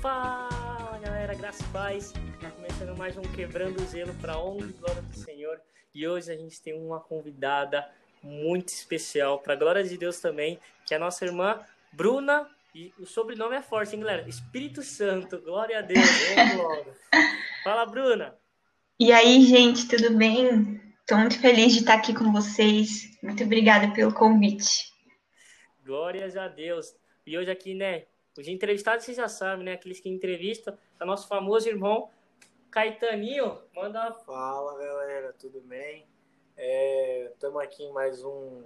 Fala galera, graças e paz. Tá começando mais um Quebrando o Zelo para honra e glória do Senhor. E hoje a gente tem uma convidada muito especial, para glória de Deus também, que é a nossa irmã Bruna. E o sobrenome é forte, hein, galera? Espírito Santo, glória a Deus. Fala, Bruna. E aí, gente, tudo bem? Estou muito feliz de estar aqui com vocês. Muito obrigada pelo convite. Glórias a Deus. E hoje aqui, né, os entrevistados vocês já sabem, né? Aqueles que entrevistam, é nosso famoso irmão Caetaninho. Manda. Fala galera, tudo bem? Estamos é, aqui em mais um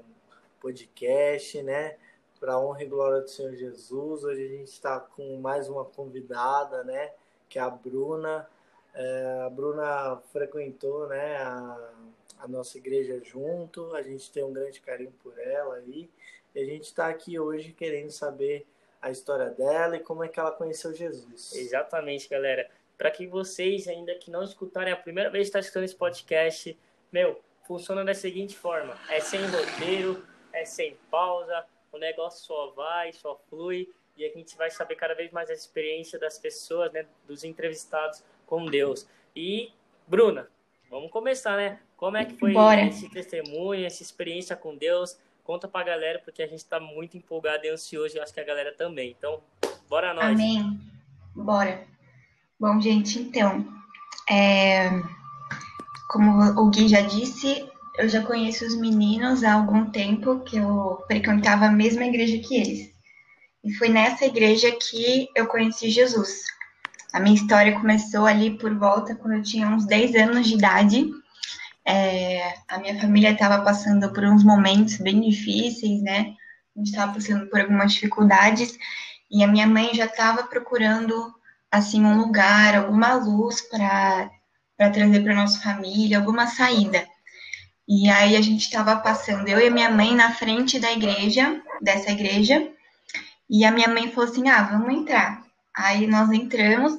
podcast, né? Para honra e glória do Senhor Jesus. Hoje a gente está com mais uma convidada, né? Que é a Bruna. É, a Bruna frequentou, né? A, a nossa igreja junto. A gente tem um grande carinho por ela aí. E a gente está aqui hoje querendo saber a história dela e como é que ela conheceu Jesus. Exatamente, galera. Para que vocês ainda que não escutarem a primeira vez que está escutando esse podcast, meu, funciona da seguinte forma: é sem roteiro, é sem pausa, o negócio só vai, só flui e a gente vai saber cada vez mais a experiência das pessoas, né, dos entrevistados com Deus. E Bruna, vamos começar, né? Como é que foi Bora. esse testemunho, essa experiência com Deus? Conta pra galera, porque a gente tá muito empolgado e ansioso, e acho que a galera também. Então, bora nós. Amém. Bora. Bom, gente, então, é... como o Gui já disse, eu já conheço os meninos há algum tempo, que eu frequentava a mesma igreja que eles. E foi nessa igreja que eu conheci Jesus. A minha história começou ali por volta quando eu tinha uns 10 anos de idade. É, a minha família estava passando por uns momentos bem difíceis, né? A gente estava passando por algumas dificuldades e a minha mãe já estava procurando assim um lugar, alguma luz para para trazer para nossa família, alguma saída. E aí a gente estava passando, eu e minha mãe na frente da igreja, dessa igreja, e a minha mãe falou assim: "Ah, vamos entrar". Aí nós entramos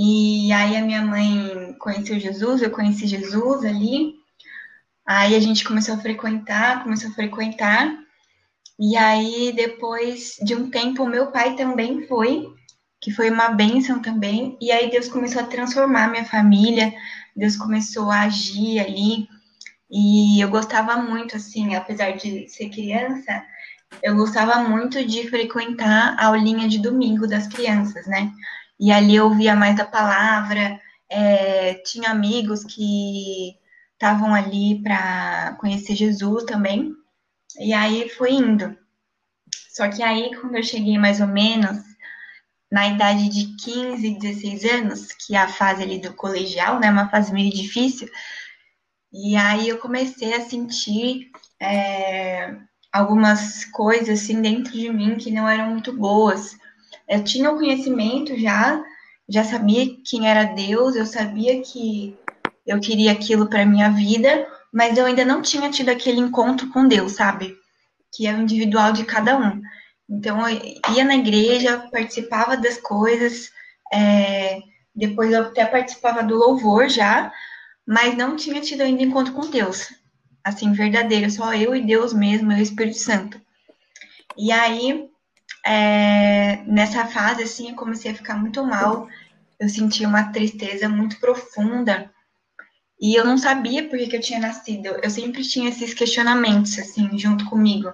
e aí a minha mãe conheceu Jesus, eu conheci Jesus ali. Aí a gente começou a frequentar, começou a frequentar. E aí depois de um tempo meu pai também foi, que foi uma bênção também. E aí Deus começou a transformar minha família, Deus começou a agir ali. E eu gostava muito assim, apesar de ser criança, eu gostava muito de frequentar a aulinha de domingo das crianças, né? E ali eu ouvia mais da palavra, é, tinha amigos que estavam ali para conhecer Jesus também, e aí fui indo. Só que aí, quando eu cheguei mais ou menos na idade de 15, 16 anos, que é a fase ali do colegial, né, uma fase meio difícil, e aí eu comecei a sentir é, algumas coisas assim dentro de mim que não eram muito boas eu tinha o conhecimento já, já sabia quem era Deus, eu sabia que eu queria aquilo para minha vida, mas eu ainda não tinha tido aquele encontro com Deus, sabe? Que é o individual de cada um. Então eu ia na igreja, participava das coisas, é, depois eu até participava do louvor já, mas não tinha tido ainda encontro com Deus, assim, verdadeiro, só eu e Deus mesmo, o Espírito Santo. E aí é, nessa fase, assim, eu comecei a ficar muito mal. Eu senti uma tristeza muito profunda. E eu não sabia por que, que eu tinha nascido. Eu sempre tinha esses questionamentos, assim, junto comigo.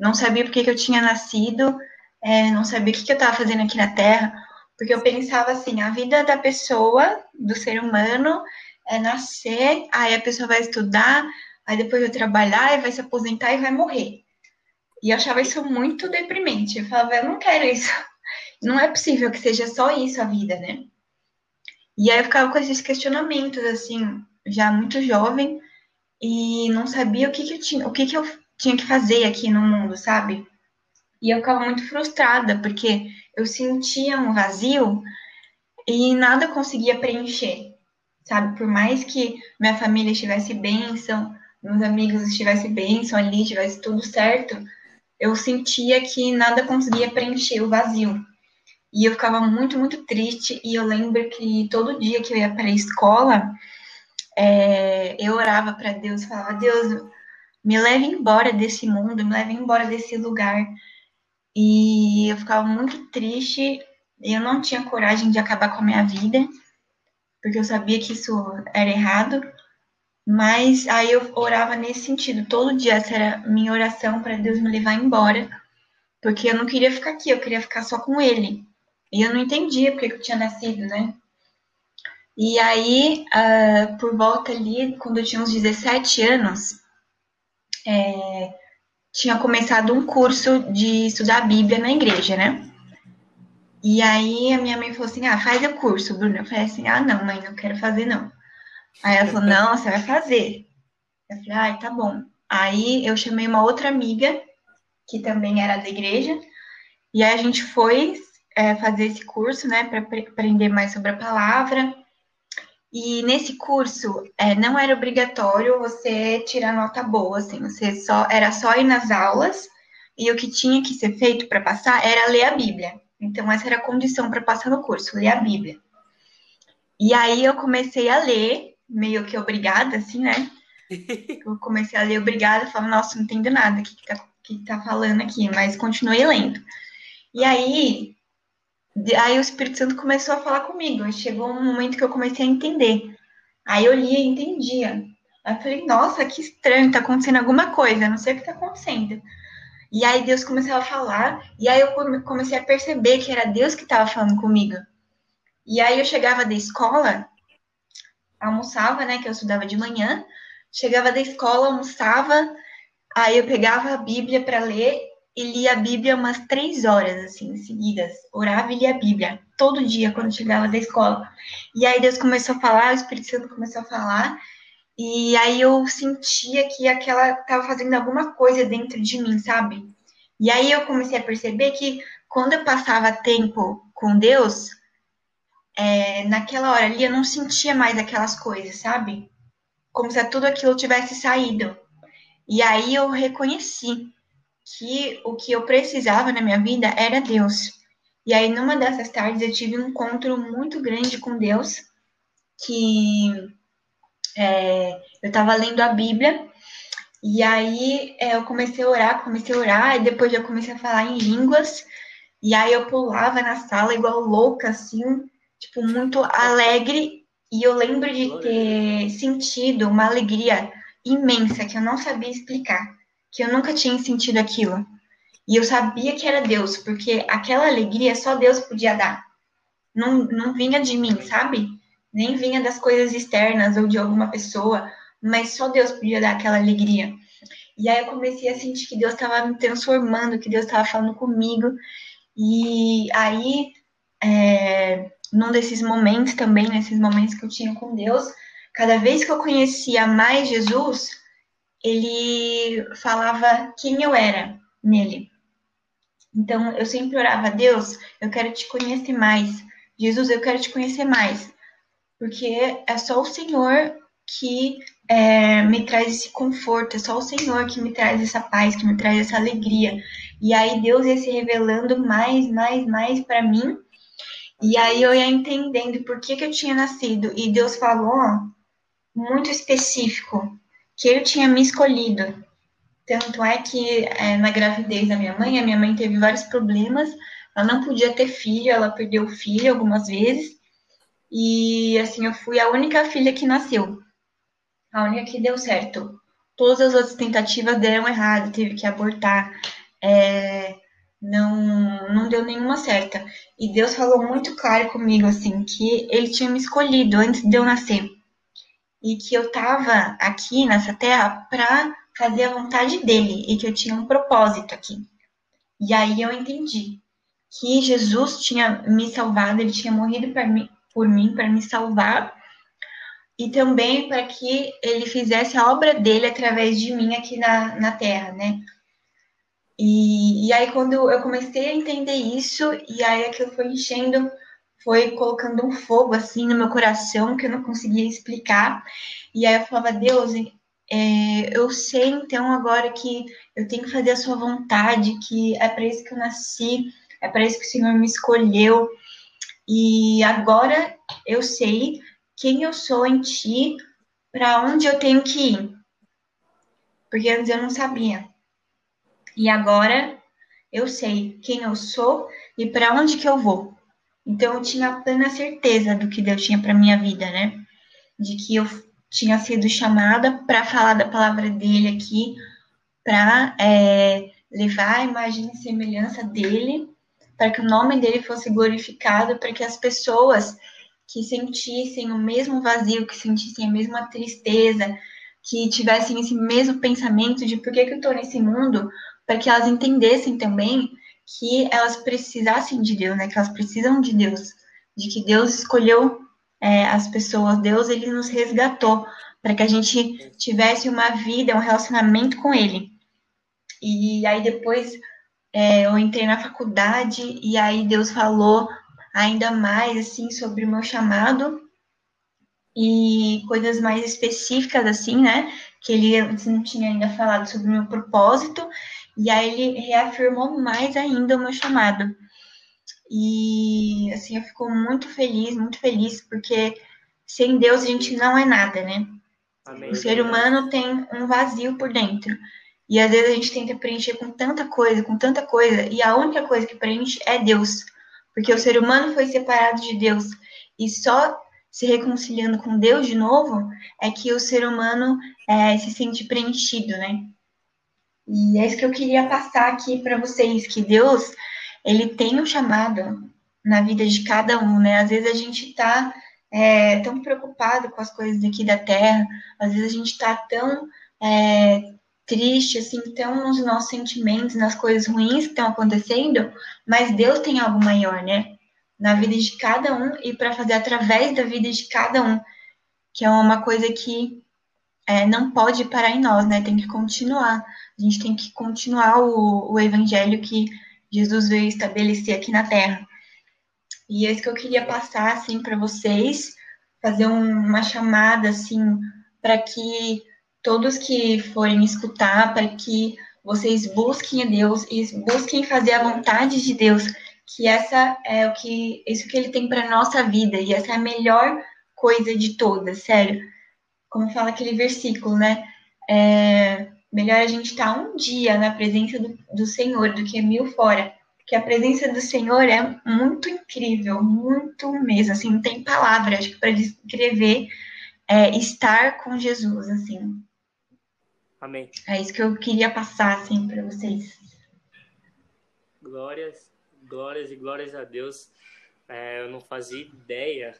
Não sabia por que, que eu tinha nascido, é, não sabia o que, que eu estava fazendo aqui na Terra, porque eu pensava assim: a vida da pessoa, do ser humano, é nascer, aí a pessoa vai estudar, aí depois vai trabalhar, e vai se aposentar e vai morrer. E achava isso muito deprimente. Eu falava, eu não quero isso. Não é possível que seja só isso a vida, né? E aí eu ficava com esses questionamentos, assim, já muito jovem, e não sabia o que, que eu tinha, o que, que eu tinha que fazer aqui no mundo, sabe? E eu ficava muito frustrada, porque eu sentia um vazio e nada conseguia preencher, sabe? Por mais que minha família estivesse bênção, meus amigos estivessem bênção ali, tivesse tudo certo, eu sentia que nada conseguia preencher o vazio. E eu ficava muito, muito triste. E eu lembro que todo dia que eu ia para a escola, é, eu orava para Deus, falava: Deus, me leve embora desse mundo, me leve embora desse lugar. E eu ficava muito triste Eu não tinha coragem de acabar com a minha vida, porque eu sabia que isso era errado. Mas aí eu orava nesse sentido. Todo dia essa era minha oração para Deus me levar embora. Porque eu não queria ficar aqui, eu queria ficar só com ele. E eu não entendia porque eu tinha nascido, né? E aí, uh, por volta ali, quando eu tinha uns 17 anos, é, tinha começado um curso de estudar a Bíblia na igreja, né? E aí a minha mãe falou assim: ah, faz o curso, Bruna. Eu falei assim: ah, não, mãe, não quero fazer, não. Aí ela falou: não, você vai fazer. Eu falei: ai, tá bom. Aí eu chamei uma outra amiga, que também era da igreja, e aí a gente foi é, fazer esse curso, né, para aprender mais sobre a palavra. E nesse curso é, não era obrigatório você tirar nota boa, assim, você só era só ir nas aulas e o que tinha que ser feito para passar era ler a Bíblia. Então essa era a condição para passar no curso, ler a Bíblia. E aí eu comecei a ler, meio que obrigada, assim, né? Eu comecei a ler obrigada, falava, nossa, não entendo nada, o que, que, tá, que tá falando aqui, mas continuei lendo. E aí Aí o Espírito Santo começou a falar comigo. chegou um momento que eu comecei a entender. Aí eu lia e entendia. Aí eu falei, nossa, que estranho, tá acontecendo alguma coisa, não sei o que tá acontecendo. E aí Deus começou a falar, e aí eu comecei a perceber que era Deus que estava falando comigo. E aí eu chegava da escola, almoçava, né, que eu estudava de manhã, chegava da escola, almoçava, aí eu pegava a Bíblia para ler e lia a Bíblia umas três horas, assim, seguidas. Orava e lia a Bíblia, todo dia, quando chegava da escola. E aí Deus começou a falar, o Espírito Santo começou a falar, e aí eu sentia que aquela estava fazendo alguma coisa dentro de mim, sabe? E aí eu comecei a perceber que quando eu passava tempo com Deus, é, naquela hora ali eu não sentia mais aquelas coisas, sabe? Como se tudo aquilo tivesse saído. E aí eu reconheci que o que eu precisava na minha vida era Deus. E aí, numa dessas tardes, eu tive um encontro muito grande com Deus, que é, eu estava lendo a Bíblia, e aí é, eu comecei a orar, comecei a orar, e depois eu comecei a falar em línguas, e aí eu pulava na sala igual louca, assim, tipo, muito alegre, e eu lembro de ter sentido uma alegria imensa que eu não sabia explicar que eu nunca tinha sentido aquilo. E eu sabia que era Deus, porque aquela alegria só Deus podia dar. Não, não vinha de mim, sabe? Nem vinha das coisas externas ou de alguma pessoa, mas só Deus podia dar aquela alegria. E aí eu comecei a sentir que Deus estava me transformando, que Deus estava falando comigo. E aí, é, num desses momentos também, nesses momentos que eu tinha com Deus, cada vez que eu conhecia mais Jesus, ele falava quem eu era nele. Então, eu sempre orava, Deus, eu quero te conhecer mais. Jesus, eu quero te conhecer mais. Porque é só o Senhor que é, me traz esse conforto, é só o Senhor que me traz essa paz, que me traz essa alegria. E aí Deus ia se revelando mais, mais, mais para mim. E aí eu ia entendendo por que, que eu tinha nascido. E Deus falou muito específico que eu tinha me escolhido. Tanto é que é, na gravidez da minha mãe, a minha mãe teve vários problemas, ela não podia ter filho, ela perdeu o filho algumas vezes, e assim, eu fui a única filha que nasceu, a única que deu certo. Todas as outras tentativas deram errado, teve que abortar, é, não, não deu nenhuma certa. E Deus falou muito claro comigo, assim, que Ele tinha me escolhido antes de eu nascer e que eu estava aqui nessa terra para fazer a vontade dele e que eu tinha um propósito aqui. E aí eu entendi que Jesus tinha me salvado, ele tinha morrido mim, por mim para me salvar e também para que ele fizesse a obra dele através de mim aqui na, na terra, né? E, e aí quando eu comecei a entender isso, e aí aquilo foi enchendo foi colocando um fogo assim no meu coração que eu não conseguia explicar. E aí eu falava, Deus, é, eu sei então agora que eu tenho que fazer a sua vontade, que é para isso que eu nasci, é para isso que o Senhor me escolheu. E agora eu sei quem eu sou em ti, para onde eu tenho que ir. Porque antes eu não sabia. E agora eu sei quem eu sou e para onde que eu vou. Então eu tinha plena certeza do que Deus tinha para minha vida, né? De que eu tinha sido chamada para falar da palavra dele aqui, para é, levar a imagem e semelhança dele, para que o nome dele fosse glorificado, para que as pessoas que sentissem o mesmo vazio, que sentissem a mesma tristeza, que tivessem esse mesmo pensamento de por que, que eu estou nesse mundo, para que elas entendessem também que elas precisassem de Deus, né? Que elas precisam de Deus, de que Deus escolheu é, as pessoas, Deus ele nos resgatou para que a gente tivesse uma vida, um relacionamento com Ele. E aí depois é, eu entrei na faculdade e aí Deus falou ainda mais assim sobre o meu chamado e coisas mais específicas assim, né? Que ele não tinha ainda falado sobre o meu propósito e aí ele reafirmou mais ainda o meu chamado. E assim, eu fico muito feliz, muito feliz, porque sem Deus a gente não é nada, né? Amém. O ser humano tem um vazio por dentro. E às vezes a gente tenta preencher com tanta coisa, com tanta coisa, e a única coisa que preenche é Deus. Porque o ser humano foi separado de Deus. E só se reconciliando com Deus de novo é que o ser humano é, se sente preenchido, né? E é isso que eu queria passar aqui para vocês, que Deus, ele tem um chamado na vida de cada um, né? Às vezes a gente está é, tão preocupado com as coisas daqui da Terra, às vezes a gente está tão é, triste, assim, tão nos nossos sentimentos, nas coisas ruins que estão acontecendo, mas Deus tem algo maior, né? Na vida de cada um e para fazer através da vida de cada um, que é uma coisa que é, não pode parar em nós, né? Tem que continuar. A gente tem que continuar o, o evangelho que Jesus veio estabelecer aqui na Terra. E é isso que eu queria passar, assim, para vocês, fazer um, uma chamada, assim, para que todos que forem escutar, para que vocês busquem a Deus e busquem fazer a vontade de Deus, que essa é o que isso que ele tem para nossa vida e essa é a melhor coisa de todas, sério. Como fala aquele versículo, né? É, melhor a gente estar tá um dia na presença do, do Senhor do que mil fora. Porque a presença do Senhor é muito incrível, muito mesmo, assim, não tem palavras, acho que para descrever é, estar com Jesus, assim. Amém. É isso que eu queria passar, assim, para vocês. Glórias, glórias e glórias a Deus. É, eu não fazia ideia,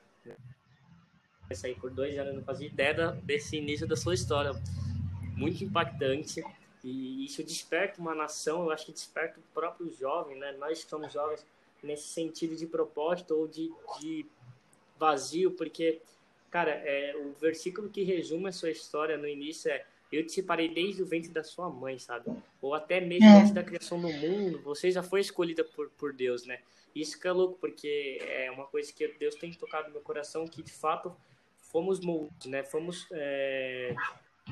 né? saí por dois anos, eu não fazia ideia desse início da sua história muito impactante e isso desperta uma nação, eu acho que desperta o próprio jovem, né? Nós somos jovens nesse sentido de propósito ou de, de vazio, porque, cara, é, o versículo que resume a sua história no início é eu te separei desde o ventre da sua mãe, sabe? Ou até mesmo é. antes da criação do mundo, você já foi escolhida por, por Deus, né? Isso que é louco, porque é uma coisa que Deus tem tocado no meu coração, que de fato fomos moldes, né? Fomos é,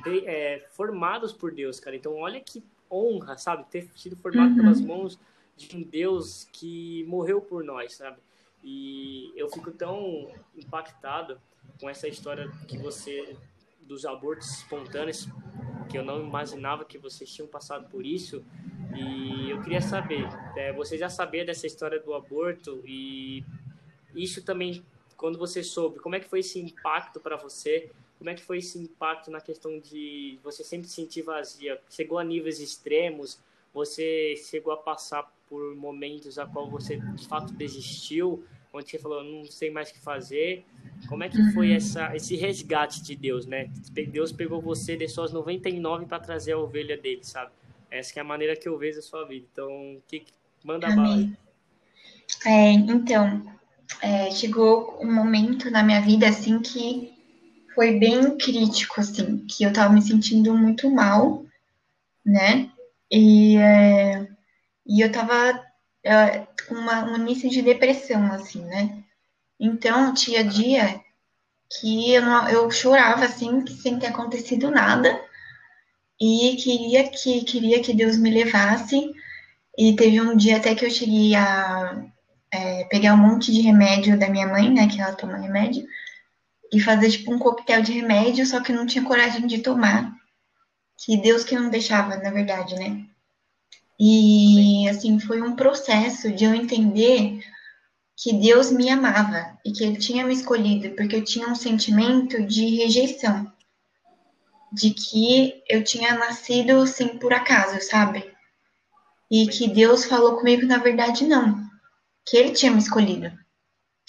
de, é, formados por Deus, cara. Então, olha que honra, sabe? Ter sido formado uhum. pelas mãos de um Deus que morreu por nós, sabe? E eu fico tão impactado com essa história que você dos abortos espontâneos, que eu não imaginava que vocês tinham passado por isso. E eu queria saber, é, você já sabia dessa história do aborto e isso também, quando você soube, como é que foi esse impacto para você? Como é que foi esse impacto na questão de você sempre sentir vazia? Chegou a níveis extremos? Você chegou a passar por momentos a qual você de fato desistiu, onde você falou não sei mais o que fazer? Como é que foi uhum. essa, esse resgate de Deus, né? Deus pegou você, deixou as 99 para trazer a ovelha dele, sabe? Essa é a maneira que eu vejo a sua vida. Então, que manda Amém. bala. É, então, é, chegou um momento na minha vida assim que foi bem crítico, assim, que eu tava me sentindo muito mal, né? E, é, e eu tava é, com uma, um início de depressão, assim, né? Então, tinha dia que eu, não, eu chorava, assim, sem ter acontecido nada, e queria que, queria que Deus me levasse, e teve um dia até que eu cheguei a é, pegar um monte de remédio da minha mãe, né, que ela toma remédio, e fazer tipo um coquetel de remédio, só que não tinha coragem de tomar. Que Deus que não deixava, na verdade, né? E assim, foi um processo de eu entender que Deus me amava e que Ele tinha me escolhido, porque eu tinha um sentimento de rejeição, de que eu tinha nascido assim por acaso, sabe? E que Deus falou comigo, na verdade, não, que Ele tinha me escolhido.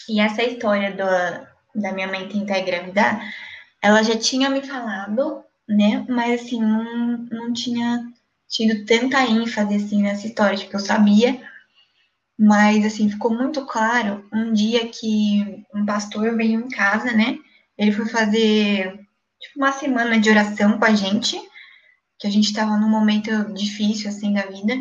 E essa história do, da minha mãe tentar engravidar, ela já tinha me falado, né? Mas assim, não, não tinha tido tanta ênfase assim nessa história, porque eu sabia mas, assim, ficou muito claro um dia que um pastor veio em casa, né? Ele foi fazer, tipo, uma semana de oração com a gente, que a gente estava num momento difícil, assim, da vida.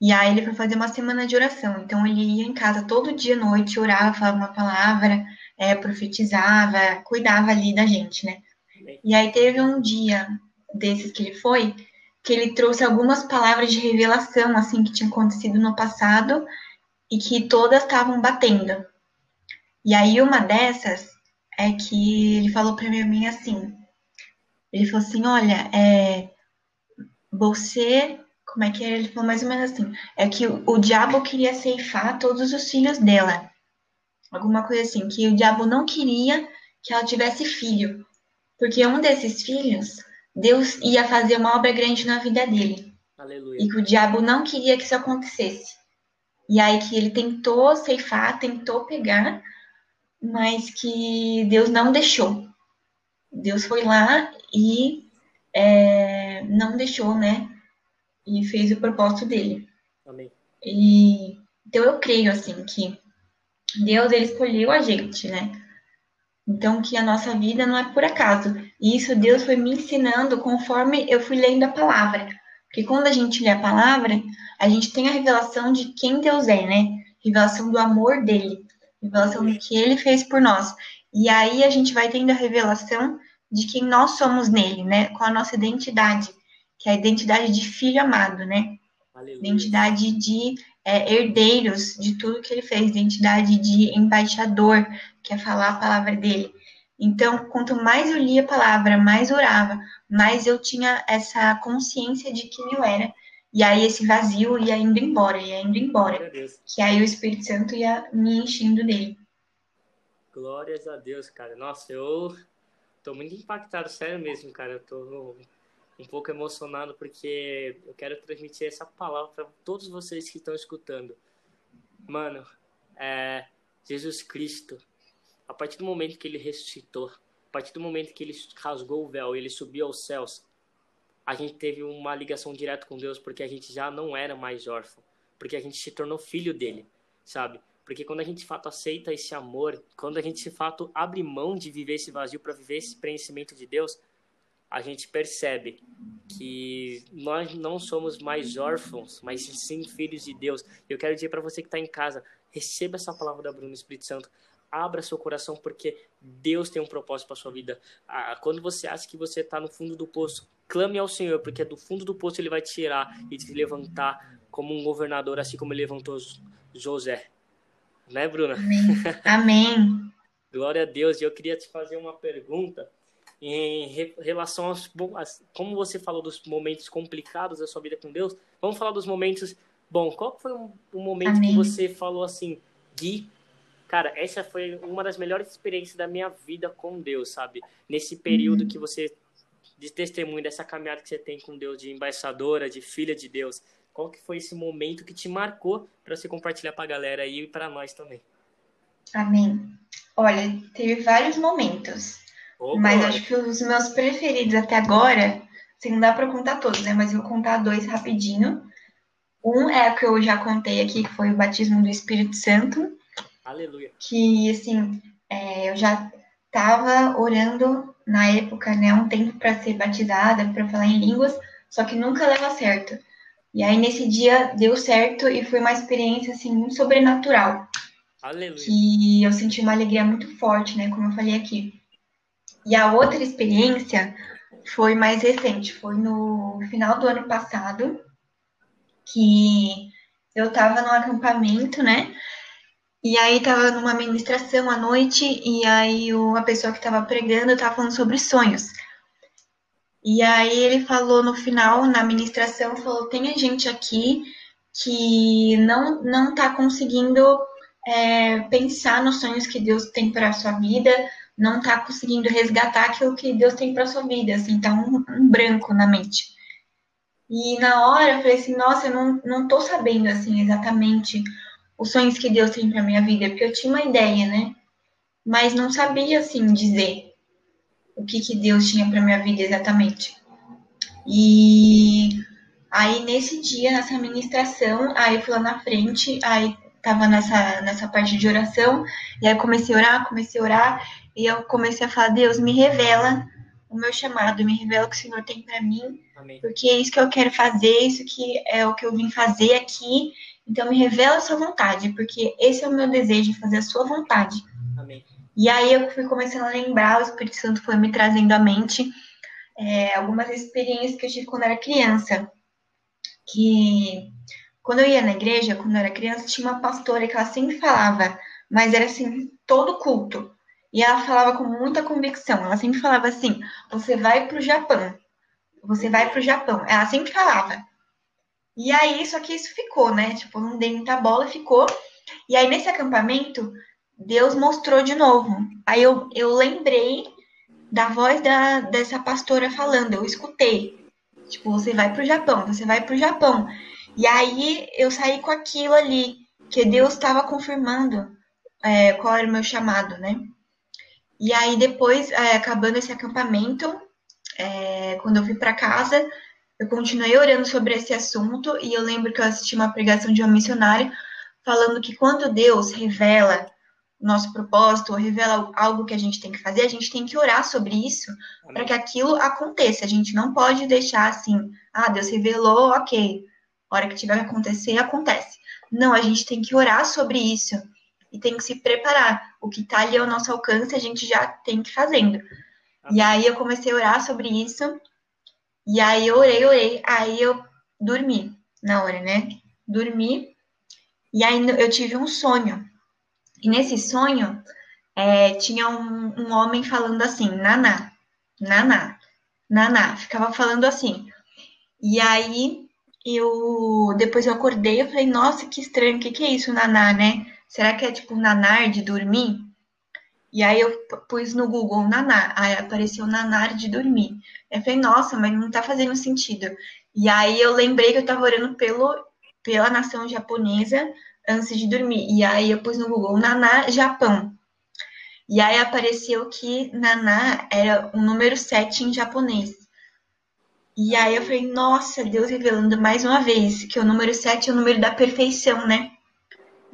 E aí ele foi fazer uma semana de oração. Então, ele ia em casa todo dia à noite, orava, falava uma palavra, é, profetizava, cuidava ali da gente, né? E aí teve um dia desses que ele foi, que ele trouxe algumas palavras de revelação, assim, que tinham acontecido no passado e que todas estavam batendo. E aí uma dessas é que ele falou para mim assim, ele falou assim, olha, é, você, como é que era? Ele falou mais ou menos assim, é que o, o diabo queria ceifar todos os filhos dela. Alguma coisa assim, que o diabo não queria que ela tivesse filho. Porque um desses filhos Deus ia fazer uma obra grande na vida dele. Aleluia. E que o diabo não queria que isso acontecesse. E aí que ele tentou ceifar, tentou pegar, mas que Deus não deixou. Deus foi lá e é, não deixou, né? E fez o propósito dele. Amém. E, então eu creio, assim, que Deus, ele escolheu a gente, né? Então, que a nossa vida não é por acaso. E isso Deus foi me ensinando conforme eu fui lendo a palavra. Porque quando a gente lê a palavra, a gente tem a revelação de quem Deus é, né? Revelação do amor dele, revelação do que ele fez por nós. E aí a gente vai tendo a revelação de quem nós somos nele, né? Com a nossa identidade, que é a identidade de filho amado, né? Aleluia. Identidade de é, herdeiros de tudo que ele fez, identidade de embaixador, que é falar a palavra dele. Então, quanto mais eu lia a palavra, mais orava, mais eu tinha essa consciência de quem eu era. E aí esse vazio ia indo embora, ia indo embora. Que aí o Espírito Santo ia me enchendo dele. Glórias a Deus, cara. Nossa, eu tô muito impactado, sério mesmo, cara. Eu tô um pouco emocionado porque eu quero transmitir essa palavra para todos vocês que estão escutando. Mano, é, Jesus Cristo, a partir do momento que ele ressuscitou, a partir do momento que ele rasgou o véu, ele subiu aos céus, a gente teve uma ligação direta com Deus porque a gente já não era mais órfão, porque a gente se tornou filho dele, sabe? Porque quando a gente de fato aceita esse amor, quando a gente de fato abre mão de viver esse vazio para viver esse preenchimento de Deus, a gente percebe que nós não somos mais órfãos, mas sim filhos de Deus. Eu quero dizer para você que está em casa, receba essa palavra da Bruna Espírito Santo. Abra seu coração porque Deus tem um propósito para sua vida. Ah, quando você acha que você está no fundo do poço, clame ao Senhor, porque do fundo do poço Ele vai te tirar e te levantar como um governador, assim como Ele levantou José. Né, Bruna? Amém. Amém. Glória a Deus. E eu queria te fazer uma pergunta em relação aos como você falou dos momentos complicados da sua vida com Deus, vamos falar dos momentos. Bom, qual foi o um, momento Amém. que você falou assim, Gui, cara, essa foi uma das melhores experiências da minha vida com Deus, sabe? Nesse período uhum. que você de testemunho dessa caminhada que você tem com Deus de embaixadora, de filha de Deus. Qual que foi esse momento que te marcou para você compartilhar para a galera e para nós também? Amém. Olha, teve vários momentos. Mas acho que os meus preferidos até agora, assim, não dá para contar todos, né? Mas eu vou contar dois rapidinho. Um é o que eu já contei aqui, que foi o batismo do Espírito Santo. Aleluia. Que, assim, é, eu já estava orando na época, né, um tempo para ser batizada, para falar em línguas, só que nunca leva certo. E aí nesse dia deu certo e foi uma experiência assim muito sobrenatural. Aleluia. Que eu senti uma alegria muito forte, né, como eu falei aqui. E a outra experiência foi mais recente, foi no final do ano passado, que eu estava no acampamento, né? E aí estava numa ministração à noite, e aí uma pessoa que estava pregando estava falando sobre sonhos. E aí ele falou no final, na ministração, falou, tem gente aqui que não não está conseguindo é, pensar nos sonhos que Deus tem para a sua vida, não tá conseguindo resgatar aquilo que Deus tem para sua vida, assim, tá um, um, branco na mente. E na hora eu falei assim, nossa, eu não, não tô sabendo, assim, exatamente os sonhos que Deus tem para minha vida, porque eu tinha uma ideia, né? Mas não sabia, assim, dizer o que, que Deus tinha para minha vida exatamente. E aí, nesse dia, nessa ministração, aí eu fui lá na frente, aí tava nessa, nessa parte de oração, e aí comecei a orar, comecei a orar, e eu comecei a falar, Deus, me revela o meu chamado, me revela o que o Senhor tem para mim, Amém. porque é isso que eu quero fazer, isso que é o que eu vim fazer aqui, então me revela a sua vontade, porque esse é o meu desejo, fazer a sua vontade. Amém. E aí eu fui começando a lembrar, o Espírito Santo foi me trazendo à mente é, algumas experiências que eu tive quando era criança, que quando eu ia na igreja, quando eu era criança, tinha uma pastora que ela sempre falava, mas era assim, todo culto. E ela falava com muita convicção. Ela sempre falava assim: você vai para o Japão. Você vai para o Japão. Ela sempre falava. E aí, só que isso ficou, né? Tipo, não dei muita bola, ficou. E aí, nesse acampamento, Deus mostrou de novo. Aí eu, eu lembrei da voz da, dessa pastora falando, eu escutei. Tipo, você vai para o Japão, você vai para o Japão. E aí eu saí com aquilo ali, que Deus estava confirmando é, qual era o meu chamado, né? E aí depois, é, acabando esse acampamento, é, quando eu fui para casa, eu continuei orando sobre esse assunto e eu lembro que eu assisti uma pregação de uma missionária falando que quando Deus revela nosso propósito ou revela algo que a gente tem que fazer, a gente tem que orar sobre isso para que aquilo aconteça. A gente não pode deixar assim, ah, Deus revelou, ok, a hora que tiver que acontecer, acontece. Não, a gente tem que orar sobre isso e tem que se preparar. O que está ali ao nosso alcance, a gente já tem que ir fazendo. E aí eu comecei a orar sobre isso. E aí eu orei, orei. Aí eu dormi na hora, né? Dormi. E aí eu tive um sonho. E nesse sonho, é, tinha um, um homem falando assim, Naná, Naná, Naná. Ficava falando assim. E aí eu depois eu acordei, eu falei, nossa, que estranho, o que, que é isso, naná, né? Será que é tipo nanar de dormir? E aí eu pus no Google naná, aí apareceu nanar de dormir. Eu falei, nossa, mas não tá fazendo sentido. E aí eu lembrei que eu tava orando pelo, pela nação japonesa antes de dormir. E aí eu pus no Google naná Japão. E aí apareceu que naná era o número 7 em japonês. E aí eu falei, nossa, Deus revelando mais uma vez que o número 7 é o número da perfeição, né?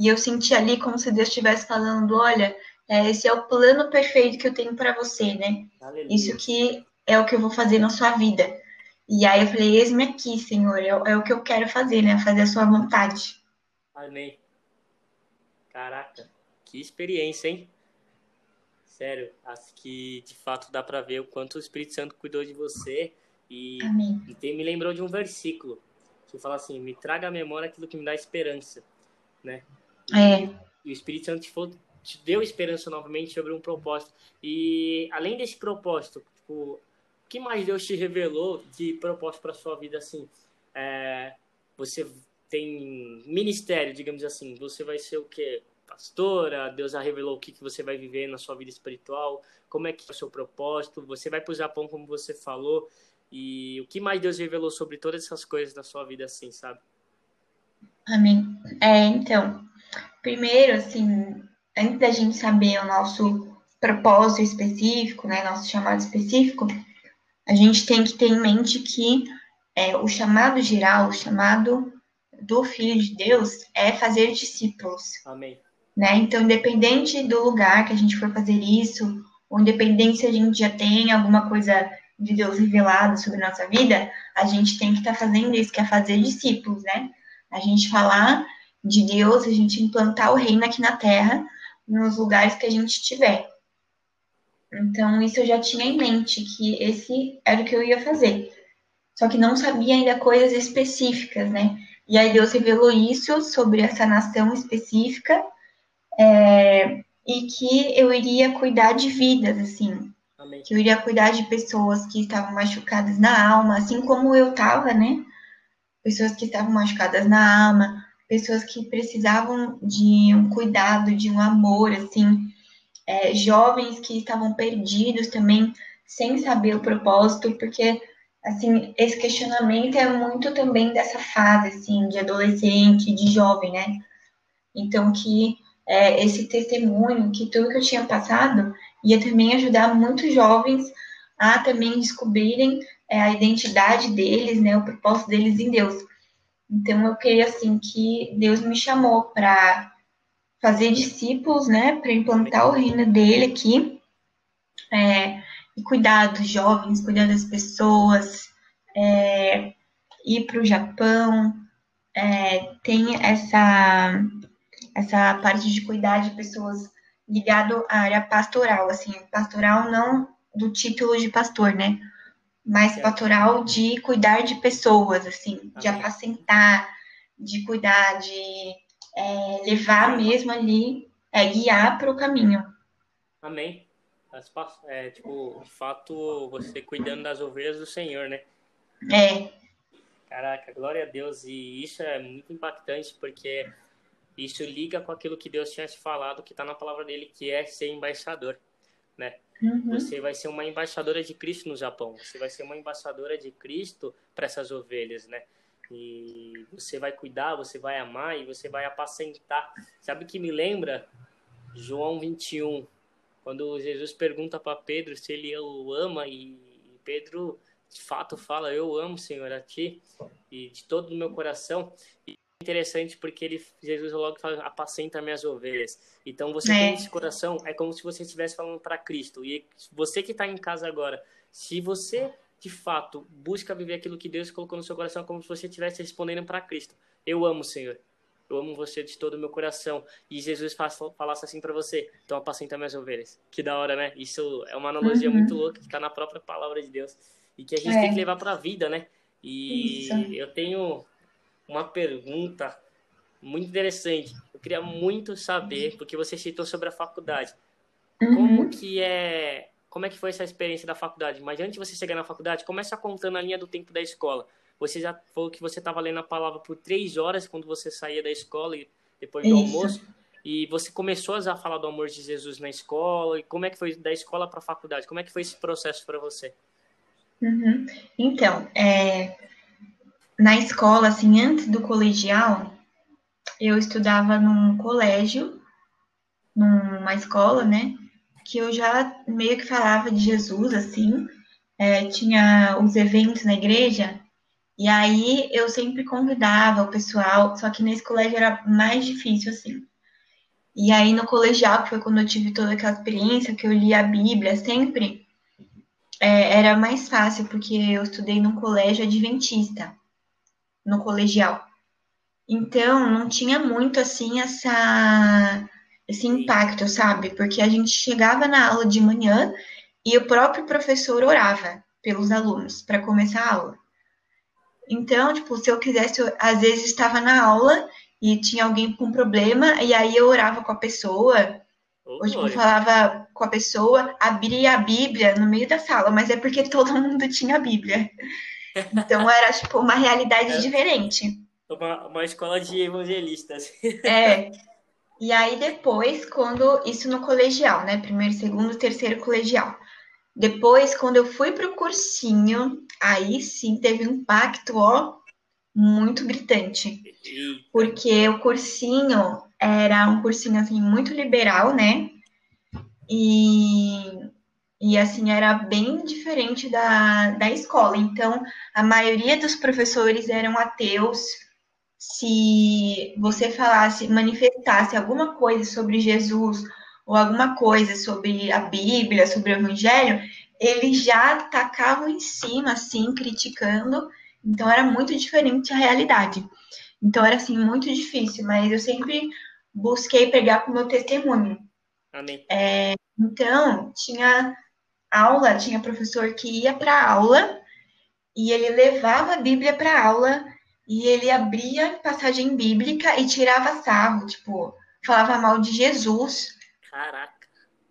E eu senti ali como se Deus estivesse falando, olha, é, esse é o plano perfeito que eu tenho para você, né? Aleluia. Isso que é o que eu vou fazer na sua vida. E aí eu falei, eis-me aqui, Senhor, é, é, o que eu quero fazer, né? Fazer a sua vontade. Amém. Caraca, que experiência, hein? Sério, acho que de fato dá para ver o quanto o Espírito Santo cuidou de você e, e tem, me lembrou de um versículo que fala assim: me traga à memória aquilo que me dá esperança, né? É. E o Espírito Santo te, te deu esperança novamente sobre um propósito. E além desse propósito, tipo, o que mais Deus te revelou de propósito para sua vida assim? É, você tem ministério, digamos assim. Você vai ser o quê? Pastora? Deus já revelou o que, que você vai viver na sua vida espiritual? Como é que é o seu propósito? Você vai para o Japão, como você falou. E o que mais Deus revelou sobre todas essas coisas da sua vida, assim, sabe? Amém. É, então, primeiro, assim, antes da gente saber o nosso propósito específico, né, nosso chamado específico, a gente tem que ter em mente que é, o chamado geral, o chamado do Filho de Deus é fazer discípulos. Amém. Né? Então, independente do lugar que a gente for fazer isso, ou independente se a gente já tem alguma coisa de Deus revelado sobre a nossa vida, a gente tem que estar tá fazendo isso, que é fazer discípulos, né? A gente falar de Deus, a gente implantar o reino aqui na terra, nos lugares que a gente estiver. Então, isso eu já tinha em mente, que esse era o que eu ia fazer. Só que não sabia ainda coisas específicas, né? E aí Deus revelou isso sobre essa nação específica, é, e que eu iria cuidar de vidas, assim, Amém. Que eu iria cuidar de pessoas que estavam machucadas na alma, assim como eu estava, né? Pessoas que estavam machucadas na alma, pessoas que precisavam de um cuidado, de um amor, assim, é, jovens que estavam perdidos também, sem saber o propósito, porque, assim, esse questionamento é muito também dessa fase, assim, de adolescente, de jovem, né? Então, que é, esse testemunho, que tudo que eu tinha passado, ia também ajudar muitos jovens a também descobrirem é, a identidade deles, né, o propósito deles em Deus. Então eu creio assim que Deus me chamou para fazer discípulos, né, para implantar o reino dele aqui, é, e cuidar dos jovens, cuidar das pessoas, é, ir para o Japão, é, tem essa essa parte de cuidar de pessoas ligado à área pastoral, assim, pastoral não do título de pastor, né, mais pastoral de cuidar de pessoas, assim, de apacentar, de cuidar, de é, levar mesmo ali, é, guiar para o caminho. Amém. É, tipo, de fato, você cuidando das ovelhas do Senhor, né? É. Caraca, glória a Deus. E isso é muito impactante, porque isso liga com aquilo que Deus tinha te falado, que está na palavra dele, que é ser embaixador, né? Uhum. Você vai ser uma embaixadora de Cristo no Japão. Você vai ser uma embaixadora de Cristo para essas ovelhas, né? E você vai cuidar, você vai amar e você vai apacentar. Sabe o que me lembra? João 21, quando Jesus pergunta para Pedro se ele o ama e Pedro de fato fala: Eu amo, Senhor, a ti e de todo o meu coração. E interessante porque ele, Jesus logo fala, apacenta minhas ovelhas. Então você é. tem esse coração, é como se você estivesse falando para Cristo. E você que está em casa agora, se você de fato busca viver aquilo que Deus colocou no seu coração, é como se você estivesse respondendo para Cristo. Eu amo, Senhor. Eu amo você de todo o meu coração. E Jesus falasse assim para você: então apacenta minhas ovelhas. Que da hora, né? Isso é uma analogia uhum. muito louca que está na própria palavra de Deus. E que a gente é. tem que levar para a vida, né? E Isso. eu tenho uma pergunta muito interessante. Eu queria muito saber, porque você citou sobre a faculdade. Uhum. Como que é. Como é que foi essa experiência da faculdade? Mas antes de você chegar na faculdade, começa contando a linha do tempo da escola. Você já falou que você estava lendo a palavra por três horas quando você saía da escola e depois do Isso. almoço. E você começou a falar do amor de Jesus na escola. E como é que foi da escola para a faculdade? Como é que foi esse processo para você? Uhum. Então, é, na escola, assim, antes do colegial, eu estudava num colégio, numa escola, né? Que eu já meio que falava de Jesus, assim. É, tinha os eventos na igreja, e aí eu sempre convidava o pessoal, só que nesse colégio era mais difícil, assim. E aí no colegial, que foi quando eu tive toda aquela experiência, que eu li a Bíblia sempre, é, era mais fácil, porque eu estudei num colégio adventista no colegial. Então, não tinha muito assim essa esse impacto, sabe? Porque a gente chegava na aula de manhã e o próprio professor orava pelos alunos para começar a aula. Então, tipo, se eu quisesse, eu, às vezes estava na aula e tinha alguém com problema e aí eu orava com a pessoa, ou tipo, falava com a pessoa, abria a Bíblia no meio da sala, mas é porque todo mundo tinha a Bíblia. Então era tipo uma realidade é. diferente. Uma, uma escola de evangelistas. É. E aí depois, quando isso no colegial, né? Primeiro, segundo, terceiro colegial. Depois, quando eu fui para o cursinho, aí sim teve um impacto, ó, muito gritante. Porque o cursinho era um cursinho assim muito liberal, né? E e assim, era bem diferente da, da escola. Então, a maioria dos professores eram ateus. Se você falasse, manifestasse alguma coisa sobre Jesus, ou alguma coisa sobre a Bíblia, sobre o Evangelho, eles já tacavam em cima, assim, criticando. Então, era muito diferente a realidade. Então, era, assim, muito difícil, mas eu sempre busquei pegar com o meu testemunho. Amém. É, então, tinha aula, tinha professor que ia para aula e ele levava a Bíblia para aula e ele abria passagem bíblica e tirava sarro, tipo, falava mal de Jesus. Caraca.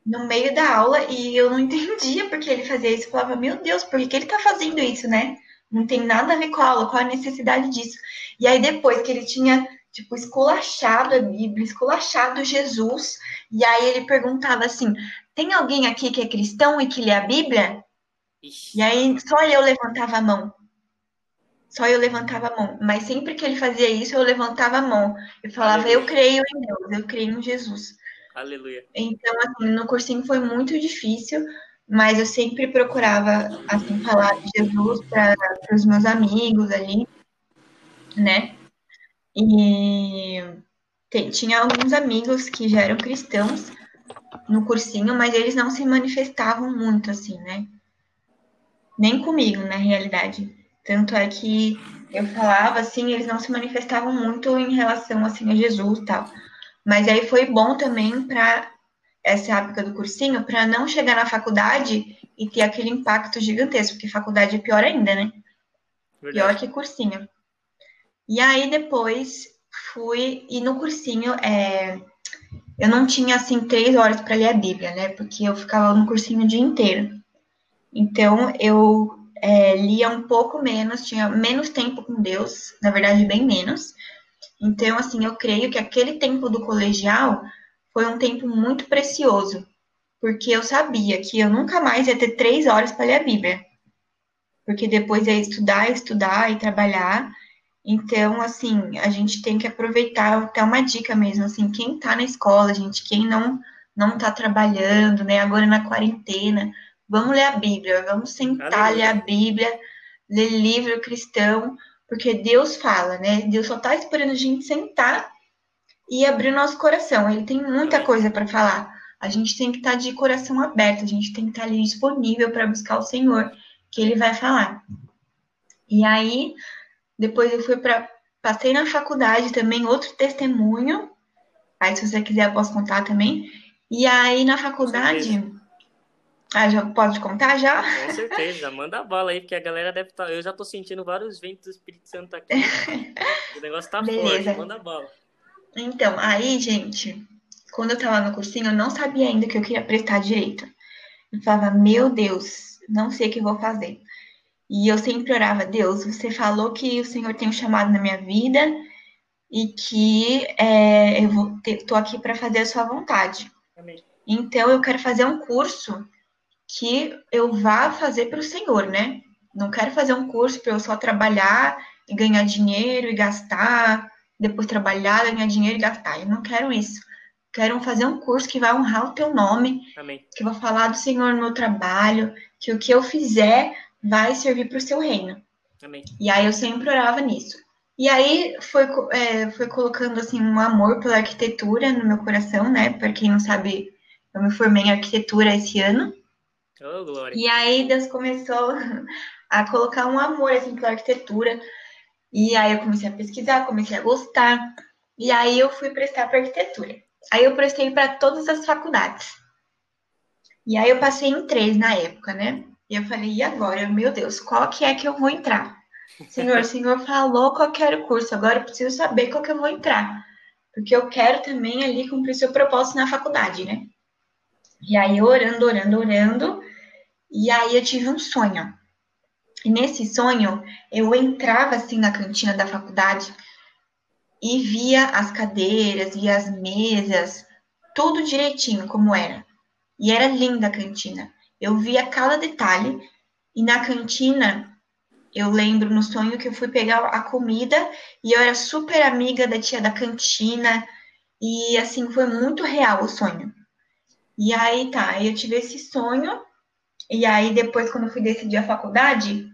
No meio da aula e eu não entendia porque ele fazia isso. Eu falava, meu Deus, por que ele tá fazendo isso, né? Não tem nada a ver com a aula, qual a necessidade disso. E aí depois que ele tinha tipo, esculachado a Bíblia, esculachado Jesus. E aí ele perguntava assim: tem alguém aqui que é cristão e que lê a Bíblia? Ixi. E aí só eu levantava a mão. Só eu levantava a mão. Mas sempre que ele fazia isso, eu levantava a mão. Eu falava, Aleluia. eu creio em Deus, eu creio em Jesus. Aleluia. Então, assim, no cursinho foi muito difícil, mas eu sempre procurava, assim, falar de Jesus para os meus amigos ali, né? E tinha alguns amigos que já eram cristãos no cursinho, mas eles não se manifestavam muito, assim, né? Nem comigo, na realidade. Tanto é que eu falava assim, eles não se manifestavam muito em relação assim a Jesus e tal. Mas aí foi bom também para essa época do cursinho, para não chegar na faculdade e ter aquele impacto gigantesco, porque faculdade é pior ainda, né? Verdade. Pior que cursinho. E aí depois fui, e no cursinho, é, eu não tinha assim três horas para ler a Bíblia, né? Porque eu ficava no cursinho o dia inteiro. Então eu é, lia um pouco menos, tinha menos tempo com Deus, na verdade, bem menos. Então, assim, eu creio que aquele tempo do colegial foi um tempo muito precioso, porque eu sabia que eu nunca mais ia ter três horas para ler a Bíblia, porque depois ia estudar, estudar e trabalhar. Então, assim, a gente tem que aproveitar, até uma dica mesmo, assim, quem está na escola, gente, quem não não está trabalhando, né, agora na quarentena, Vamos ler a Bíblia, vamos sentar, ler a Bíblia, ler livro cristão, porque Deus fala, né? Deus só está esperando a gente sentar e abrir o nosso coração. Ele tem muita coisa para falar. A gente tem que estar tá de coração aberto, a gente tem que estar tá ali disponível para buscar o Senhor, que ele vai falar. E aí, depois eu fui para. Passei na faculdade também, outro testemunho. Aí, se você quiser, eu posso contar também. E aí, na faculdade ah, já pode contar já? Com certeza, manda bala aí, porque a galera deve estar. Tá... Eu já tô sentindo vários ventos do Espírito Santo aqui. o negócio tá Beleza. forte, manda bala. Então, aí, gente, quando eu tava no cursinho, eu não sabia ainda que eu queria prestar direito. Eu falava, meu Deus, não sei o que vou fazer. E eu sempre orava, Deus, você falou que o Senhor tem um chamado na minha vida e que é, eu vou ter, tô aqui para fazer a sua vontade. Amém. Então, eu quero fazer um curso que eu vá fazer para o Senhor, né? Não quero fazer um curso para eu só trabalhar e ganhar dinheiro e gastar, depois trabalhar, ganhar dinheiro e gastar. Eu não quero isso. Quero fazer um curso que vai honrar o teu nome, Amém. que vai falar do Senhor no meu trabalho, que o que eu fizer vai servir para o seu reino. Amém. E aí eu sempre orava nisso. E aí foi, é, foi colocando assim um amor pela arquitetura no meu coração, né? Para quem não sabe, eu me formei em arquitetura esse ano. Oh, glória. E aí Deus começou a colocar um amor assim pela arquitetura. E aí eu comecei a pesquisar, comecei a gostar. E aí eu fui prestar para arquitetura. Aí eu prestei para todas as faculdades. E aí eu passei em três na época, né? E eu falei, e agora? Meu Deus, qual que é que eu vou entrar? Senhor, o Senhor falou qual que era o curso, agora eu preciso saber qual que eu vou entrar. Porque eu quero também ali cumprir seu propósito na faculdade, né? E aí, orando, orando, orando, e aí eu tive um sonho. E nesse sonho, eu entrava assim na cantina da faculdade e via as cadeiras, via as mesas, tudo direitinho como era. E era linda a cantina. Eu via cada detalhe e na cantina eu lembro no sonho que eu fui pegar a comida e eu era super amiga da tia da cantina e assim foi muito real o sonho. E aí tá, eu tive esse sonho e aí, depois, quando eu fui decidir a faculdade,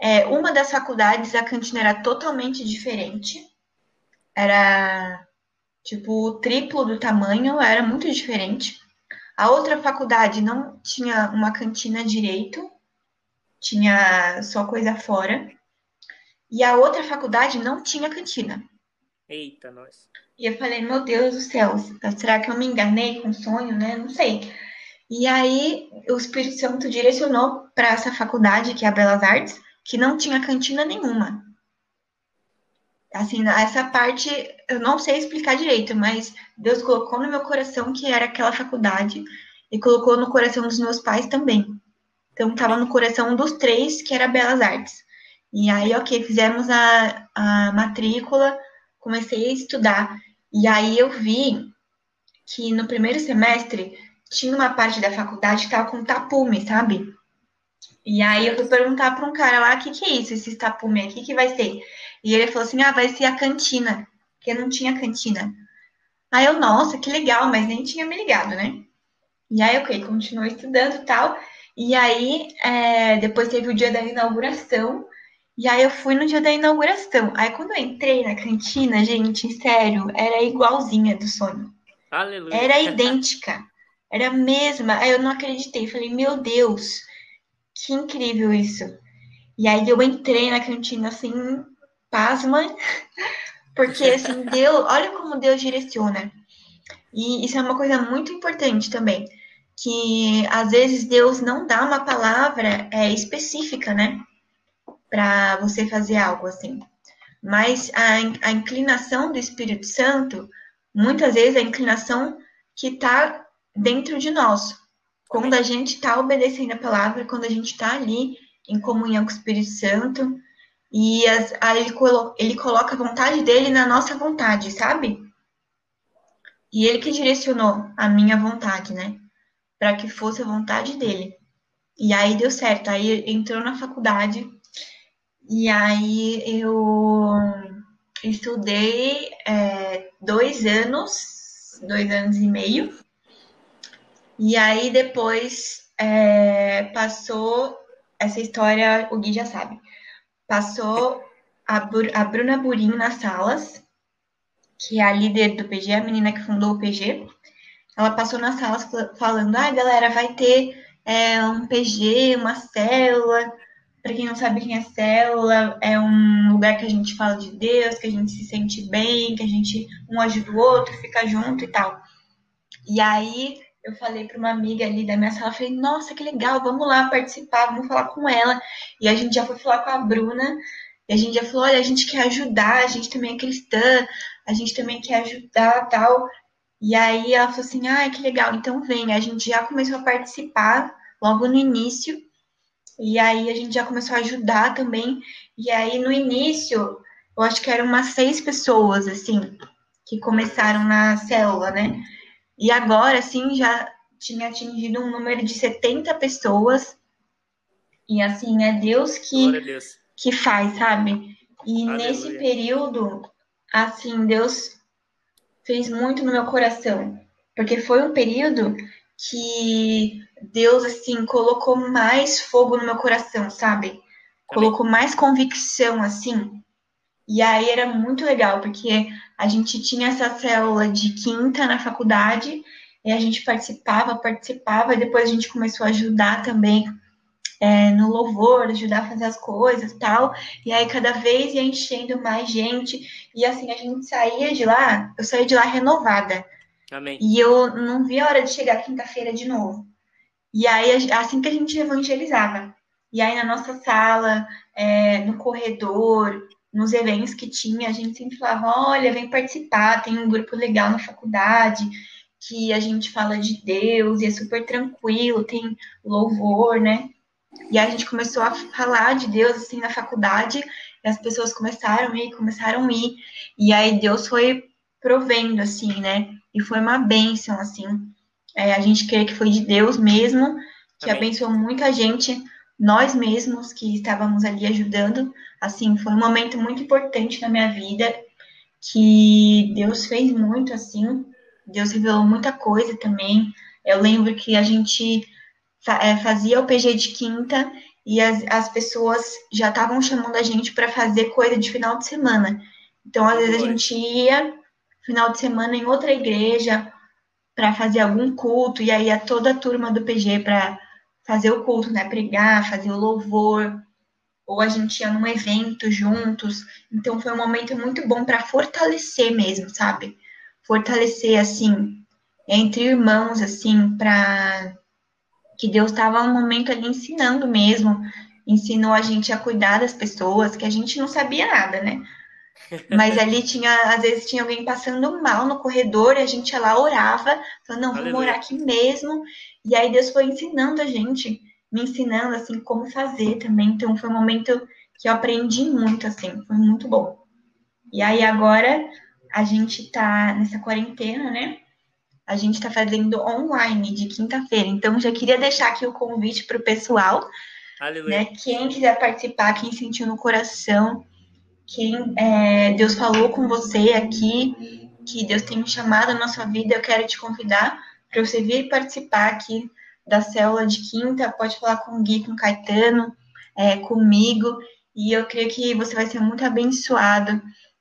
é, uma das faculdades, a cantina era totalmente diferente. Era, tipo, o triplo do tamanho, era muito diferente. A outra faculdade não tinha uma cantina direito, tinha só coisa fora. E a outra faculdade não tinha cantina. Eita, nós. E eu falei, meu Deus do céu, será que eu me enganei com o sonho, né? Não sei. E aí o Espírito Santo direcionou para essa faculdade, que é a Belas Artes, que não tinha cantina nenhuma. Assim, essa parte eu não sei explicar direito, mas Deus colocou no meu coração que era aquela faculdade e colocou no coração dos meus pais também. Então estava no coração dos três que era Belas Artes. E aí, ok, fizemos a, a matrícula, comecei a estudar. E aí eu vi que no primeiro semestre tinha uma parte da faculdade que estava com tapume, sabe? E aí eu fui perguntar para um cara lá, o que, que é isso, esse tapume aqui, que vai ser? E ele falou assim, ah, vai ser a cantina, porque não tinha cantina. Aí eu, nossa, que legal, mas nem tinha me ligado, né? E aí, ok, continuou estudando e tal. E aí, é, depois teve o dia da inauguração. E aí eu fui no dia da inauguração. Aí quando eu entrei na cantina, gente, sério, era igualzinha do sonho. Aleluia. Era idêntica. Era a mesma. Aí eu não acreditei. Falei, meu Deus, que incrível isso. E aí eu entrei na cantina assim, pasma, porque assim, Deus, olha como Deus direciona. E isso é uma coisa muito importante também, que às vezes Deus não dá uma palavra é, específica, né, para você fazer algo assim. Mas a, a inclinação do Espírito Santo, muitas vezes a inclinação que está dentro de nós. Quando a gente está obedecendo a palavra, quando a gente está ali em comunhão com o Espírito Santo, e as, ele, colo, ele coloca a vontade dele na nossa vontade, sabe? E ele que direcionou a minha vontade, né? Para que fosse a vontade dele. E aí deu certo. Aí entrou na faculdade. E aí eu estudei é, dois anos, dois anos e meio. E aí depois é, passou essa história, o Gui já sabe. Passou a, a Bruna Burim nas salas, que é a líder do PG, a menina que fundou o PG. Ela passou nas salas falando: ah, galera, vai ter é, um PG, uma célula. Para quem não sabe quem é célula, é um lugar que a gente fala de Deus, que a gente se sente bem, que a gente um ajuda o outro, fica junto e tal. E aí eu falei para uma amiga ali da minha sala, falei, nossa, que legal, vamos lá participar, vamos falar com ela. E a gente já foi falar com a Bruna, e a gente já falou, olha, a gente quer ajudar, a gente também é cristã, a gente também quer ajudar tal. E aí ela falou assim, ah, que legal, então vem. A gente já começou a participar logo no início, e aí a gente já começou a ajudar também. E aí no início, eu acho que eram umas seis pessoas, assim, que começaram na célula, né? E agora, assim, já tinha atingido um número de 70 pessoas. E assim, é Deus que, Deus. que faz, sabe? E Aleluia. nesse período, assim, Deus fez muito no meu coração. Porque foi um período que Deus, assim, colocou mais fogo no meu coração, sabe? Colocou mais convicção, assim. E aí era muito legal, porque a gente tinha essa célula de quinta na faculdade, e a gente participava, participava, e depois a gente começou a ajudar também é, no louvor, ajudar a fazer as coisas tal. E aí cada vez ia enchendo mais gente. E assim, a gente saía de lá, eu saía de lá renovada. Amém. E eu não via a hora de chegar quinta-feira de novo. E aí, assim que a gente evangelizava. E aí na nossa sala, é, no corredor, nos eventos que tinha, a gente sempre falava, olha, vem participar, tem um grupo legal na faculdade, que a gente fala de Deus e é super tranquilo, tem louvor, né? E a gente começou a falar de Deus assim na faculdade, e as pessoas começaram a ir, começaram a ir, e aí Deus foi provendo assim, né? E foi uma bênção assim. É, a gente crê que foi de Deus mesmo, que Amém. abençoou muita gente, nós mesmos que estávamos ali ajudando. Assim, foi um momento muito importante na minha vida, que Deus fez muito assim, Deus revelou muita coisa também. Eu lembro que a gente é, fazia o PG de quinta e as, as pessoas já estavam chamando a gente para fazer coisa de final de semana. Então, às vezes a gente ia final de semana em outra igreja para fazer algum culto, e aí ia toda a turma do PG para fazer o culto, né? Pregar, fazer o louvor, ou a gente ia num evento juntos. Então foi um momento muito bom para fortalecer mesmo, sabe? Fortalecer assim entre irmãos assim para que Deus estava um momento ali ensinando mesmo, ensinou a gente a cuidar das pessoas, que a gente não sabia nada, né? Mas ali tinha, às vezes tinha alguém passando mal no corredor e a gente ia lá orava, falando, não, vamos Aleluia. orar aqui mesmo. E aí Deus foi ensinando a gente, me ensinando assim como fazer também. Então foi um momento que eu aprendi muito assim, foi muito bom. E aí agora a gente tá nessa quarentena, né? A gente está fazendo online de quinta-feira. Então já queria deixar aqui o convite para o pessoal. Aleluia. Né? Quem quiser participar, quem sentiu no coração, quem é, Deus falou com você aqui, que Deus tem chamado na sua vida, eu quero te convidar para você vir participar aqui da célula de quinta. Pode falar com o Gui, com o Caetano, é, comigo. E eu creio que você vai ser muito abençoado.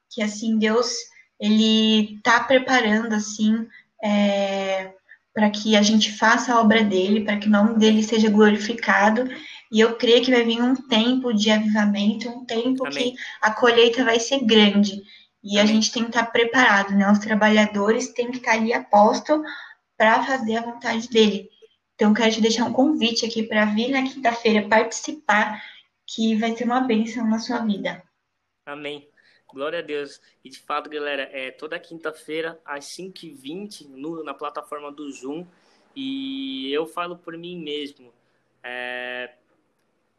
Que assim, Deus, Ele está preparando, assim, é, para que a gente faça a obra dele, para que o nome dele seja glorificado. E eu creio que vai vir um tempo de avivamento, um tempo Amém. que a colheita vai ser grande. E a gente tem que estar preparado, né? Os trabalhadores têm que estar ali aposto para fazer a vontade dele. Então, quero te deixar um convite aqui para vir na quinta-feira participar, que vai ser uma bênção na sua vida. Amém. Glória a Deus. E de fato, galera, é toda quinta-feira, às 5h20, no, na plataforma do Zoom. E eu falo por mim mesmo. É,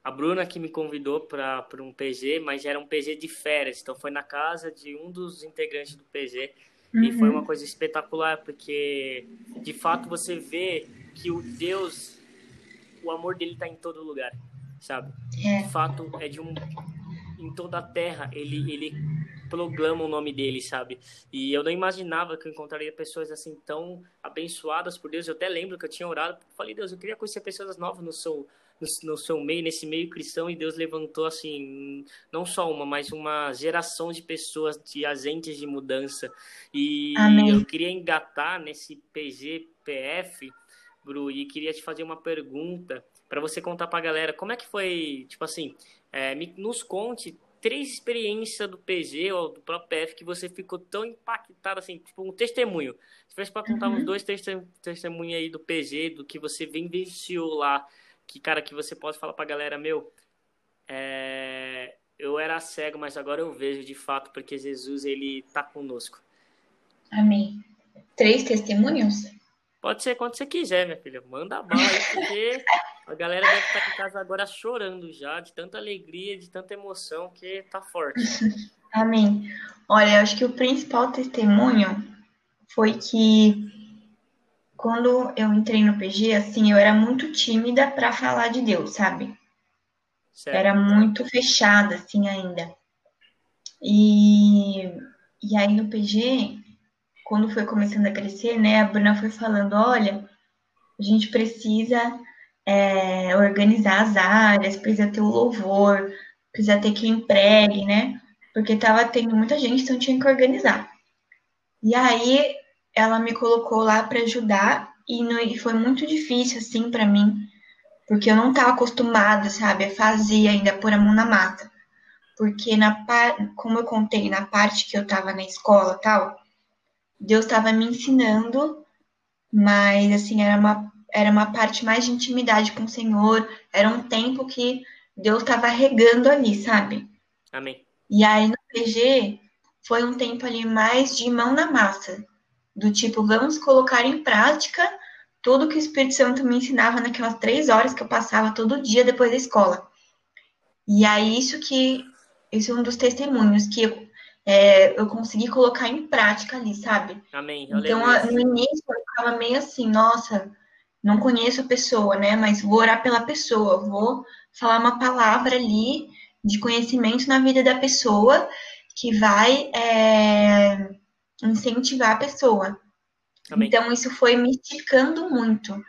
a Bruna que me convidou para um PG, mas era um PG de férias, então foi na casa de um dos integrantes do PG. Uhum. E foi uma coisa espetacular, porque de fato você vê que o Deus, o amor dele está em todo lugar, sabe? É. De fato, é de um. Em toda a terra, ele, ele proclama o nome dele, sabe? E eu não imaginava que eu encontraria pessoas assim tão abençoadas por Deus. Eu até lembro que eu tinha orado, falei, Deus, eu queria conhecer pessoas novas no seu no, seu meio, nesse meio cristão, e Deus levantou, assim, não só uma, mas uma geração de pessoas, de agentes de mudança. E Amém. eu queria engatar nesse PGPF, Bru, e queria te fazer uma pergunta para você contar para a galera como é que foi, tipo assim, é, me, nos conte três experiências do PG ou do próprio PF que você ficou tão impactado, assim, tipo um testemunho. Se fosse para contar uhum. uns dois testemunhos aí do PG, do que você vivenciou lá, que, cara, que você pode falar pra galera, meu, é, eu era cego, mas agora eu vejo de fato, porque Jesus, ele tá conosco. Amém. Três testemunhos? Pode ser quando você quiser, minha filha. Manda bala aí, porque a galera deve estar em casa agora chorando já, de tanta alegria, de tanta emoção, que tá forte. Amém. Olha, eu acho que o principal testemunho foi que quando eu entrei no PG, assim, eu era muito tímida para falar de Deus, sabe? Certo. Era muito fechada, assim, ainda. E, e aí no PG, quando foi começando a crescer, né, a Bruna foi falando, olha, a gente precisa é, organizar as áreas, precisa ter o louvor, precisa ter quem pregue, né? Porque tava tendo muita gente, então tinha que organizar. E aí ela me colocou lá para ajudar e, não, e foi muito difícil assim para mim, porque eu não estava acostumada, sabe, a fazer ainda pôr a mão na massa. Porque na como eu contei na parte que eu estava na escola, tal, Deus estava me ensinando, mas assim, era uma era uma parte mais de intimidade com o Senhor, era um tempo que Deus estava regando ali, sabe? Amém. E aí no PG foi um tempo ali mais de mão na massa, do tipo, vamos colocar em prática tudo que o Espírito Santo me ensinava naquelas três horas que eu passava todo dia depois da escola. E aí, isso que, isso é um dos testemunhos que eu, é, eu consegui colocar em prática ali, sabe? Amém. Eu então, no início, eu ficava meio assim, nossa, não conheço a pessoa, né? Mas vou orar pela pessoa, vou falar uma palavra ali de conhecimento na vida da pessoa que vai é, incentivar a pessoa. Amém. Então, isso foi me esticando muito.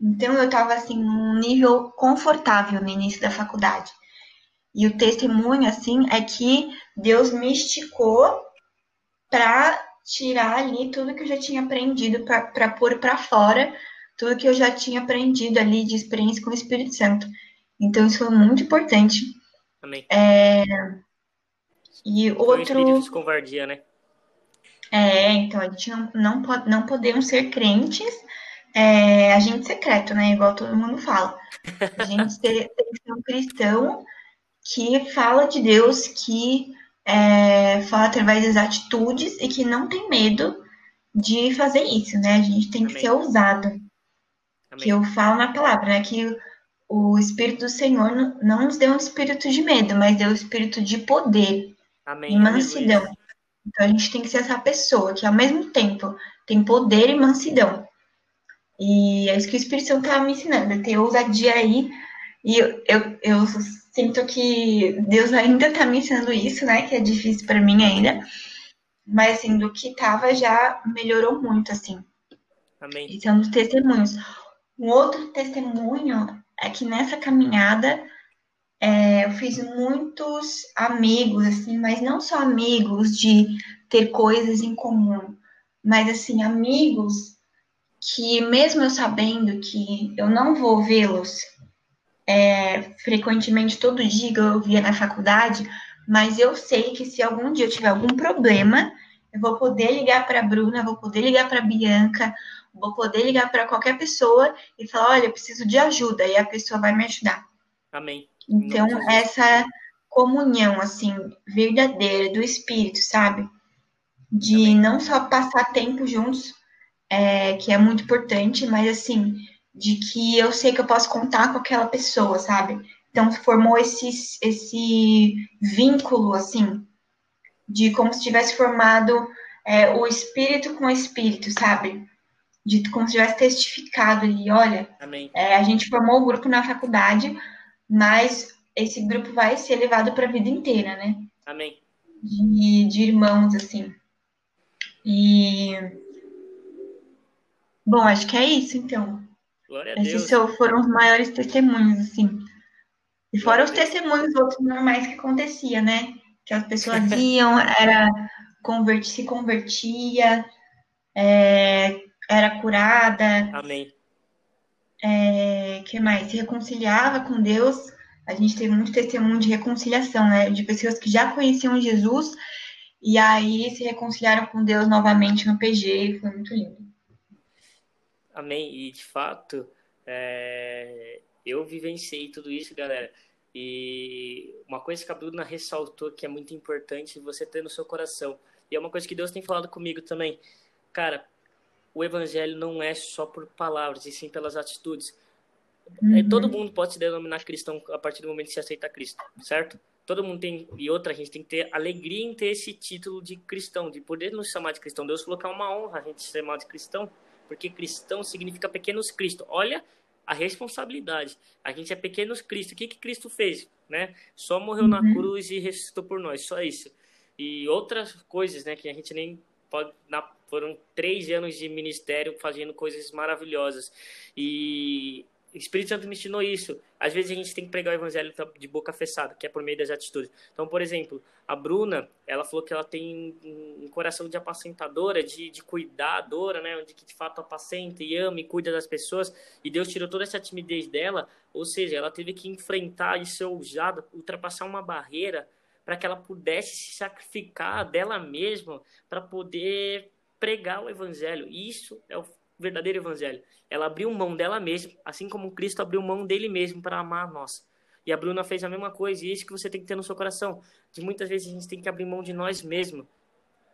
Então, eu estava, assim, num nível confortável no início da faculdade. E o testemunho, assim, é que Deus me esticou para tirar ali tudo que eu já tinha aprendido, para pôr para fora tudo que eu já tinha aprendido ali de experiência com o Espírito Santo. Então, isso foi muito importante. Amém. É... E foi outro. Espírito de covardia, né? É, então a gente não, não, não podemos ser crentes é, agente secreto, né? Igual todo mundo fala. A gente tem, que ser um cristão que fala de Deus, que é, fala através das atitudes e que não tem medo de fazer isso, né? A gente tem que Amém. ser ousado. Amém. Que eu falo na palavra, né? Que o Espírito do Senhor não nos deu um espírito de medo, mas deu um espírito de poder Amém. e mansidão. Então a gente tem que ser essa pessoa que ao mesmo tempo tem poder e mansidão. E é isso que o Espírito Santo está me ensinando, é ter ousadia aí. E eu, eu, eu sinto que Deus ainda está me ensinando isso, né? Que é difícil para mim ainda. Mas assim, do que tava já melhorou muito, assim. Amém. Esse é um dos testemunhos. Um outro testemunho é que nessa caminhada é, eu fiz muitos amigos, assim, mas não só amigos de ter coisas em comum, mas assim, amigos que mesmo eu sabendo que eu não vou vê-los é, frequentemente todo dia eu via na faculdade, mas eu sei que se algum dia eu tiver algum problema, eu vou poder ligar para a Bruna, vou poder ligar para a Bianca, vou poder ligar para qualquer pessoa e falar, olha, eu preciso de ajuda, e a pessoa vai me ajudar. Amém. Então, essa comunhão, assim, verdadeira do Espírito, sabe? De não só passar tempo juntos, é, que é muito importante, mas, assim, de que eu sei que eu posso contar com aquela pessoa, sabe? Então, formou esse, esse vínculo, assim, de como se tivesse formado é, o espírito com o espírito, sabe? De como se tivesse testificado ali, olha, é, a gente formou o grupo na faculdade, mas esse grupo vai ser levado para a vida inteira, né? Amém. De, de irmãos, assim. E. Bom, acho que é isso, então. Glória a Esses Deus. foram os maiores testemunhos, assim. E fora os testemunhos outros normais que acontecia, né? Que as pessoas iam, era convert, se convertia, é, era curada. Amém é, que mais? Se reconciliava com Deus. A gente teve muito testemunho de reconciliação, né? De pessoas que já conheciam Jesus e aí se reconciliaram com Deus novamente no PG foi muito lindo. Amém. E de fato, é... eu vivenciei tudo isso, galera. E uma coisa que a Bruna ressaltou que é muito importante você ter no seu coração. E é uma coisa que Deus tem falado comigo também. Cara, o evangelho não é só por palavras, e sim pelas atitudes. É, uhum. Todo mundo pode se denominar cristão a partir do momento que se aceita Cristo, certo? Todo mundo tem, e outra, a gente tem que ter alegria em ter esse título de cristão, de poder nos chamar de cristão. Deus é uma honra a gente ser chamado de cristão, porque cristão significa pequenos Cristo. Olha a responsabilidade. A gente é pequenos Cristo. O que, que Cristo fez? Né? Só morreu uhum. na cruz e ressuscitou por nós, só isso. E outras coisas, né, que a gente nem pode, na, foram três anos de ministério fazendo coisas maravilhosas. E o Espírito Santo me ensinou isso. Às vezes a gente tem que pregar o evangelho de boca fechada, que é por meio das atitudes. Então, por exemplo, a Bruna, ela falou que ela tem um coração de apacentadora, de, de cuidadora, né? De que de fato apacenta e ama e cuida das pessoas. E Deus tirou toda essa timidez dela. Ou seja, ela teve que enfrentar e ser ousada, ultrapassar uma barreira para que ela pudesse se sacrificar dela mesma para poder pregar o evangelho. Isso é o verdadeiro evangelho. Ela abriu mão dela mesma, assim como Cristo abriu mão dele mesmo para amar nós. E a Bruna fez a mesma coisa, e é isso que você tem que ter no seu coração. De muitas vezes a gente tem que abrir mão de nós mesmos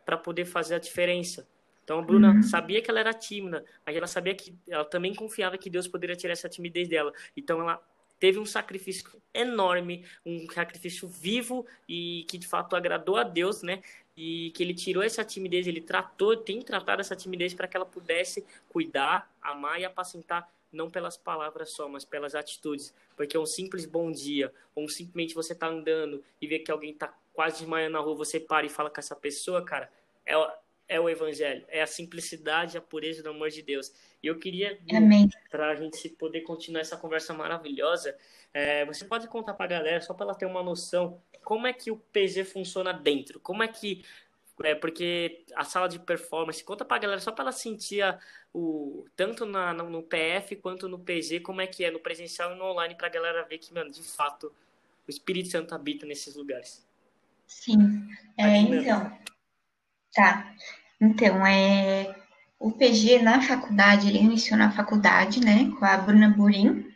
para poder fazer a diferença. Então a Bruna uhum. sabia que ela era tímida, mas ela sabia que ela também confiava que Deus poderia tirar essa timidez dela. Então ela teve um sacrifício enorme, um sacrifício vivo e que de fato agradou a Deus, né? e que ele tirou essa timidez, ele tratou, tem tratado essa timidez para que ela pudesse cuidar, amar e apacentar não pelas palavras só, mas pelas atitudes. Porque um simples bom dia, ou simplesmente você tá andando e vê que alguém tá quase desmaiando na rua, você para e fala com essa pessoa, cara, é, é o evangelho, é a simplicidade, a pureza do amor de Deus. E eu queria, para a gente poder continuar essa conversa maravilhosa, é, você pode contar para a galera, só para ela ter uma noção, como é que o PG funciona dentro? Como é que. É, porque a sala de performance, conta pra galera só pra ela sentir a, o, tanto na, no, no, PF quanto no PG, como é que é no presencial e no online, pra galera ver que, mano, de fato, o Espírito Santo habita nesses lugares. Sim. É, então. Tá. Então, é. O PG na faculdade, ele iniciou na faculdade, né, com a Bruna Burim.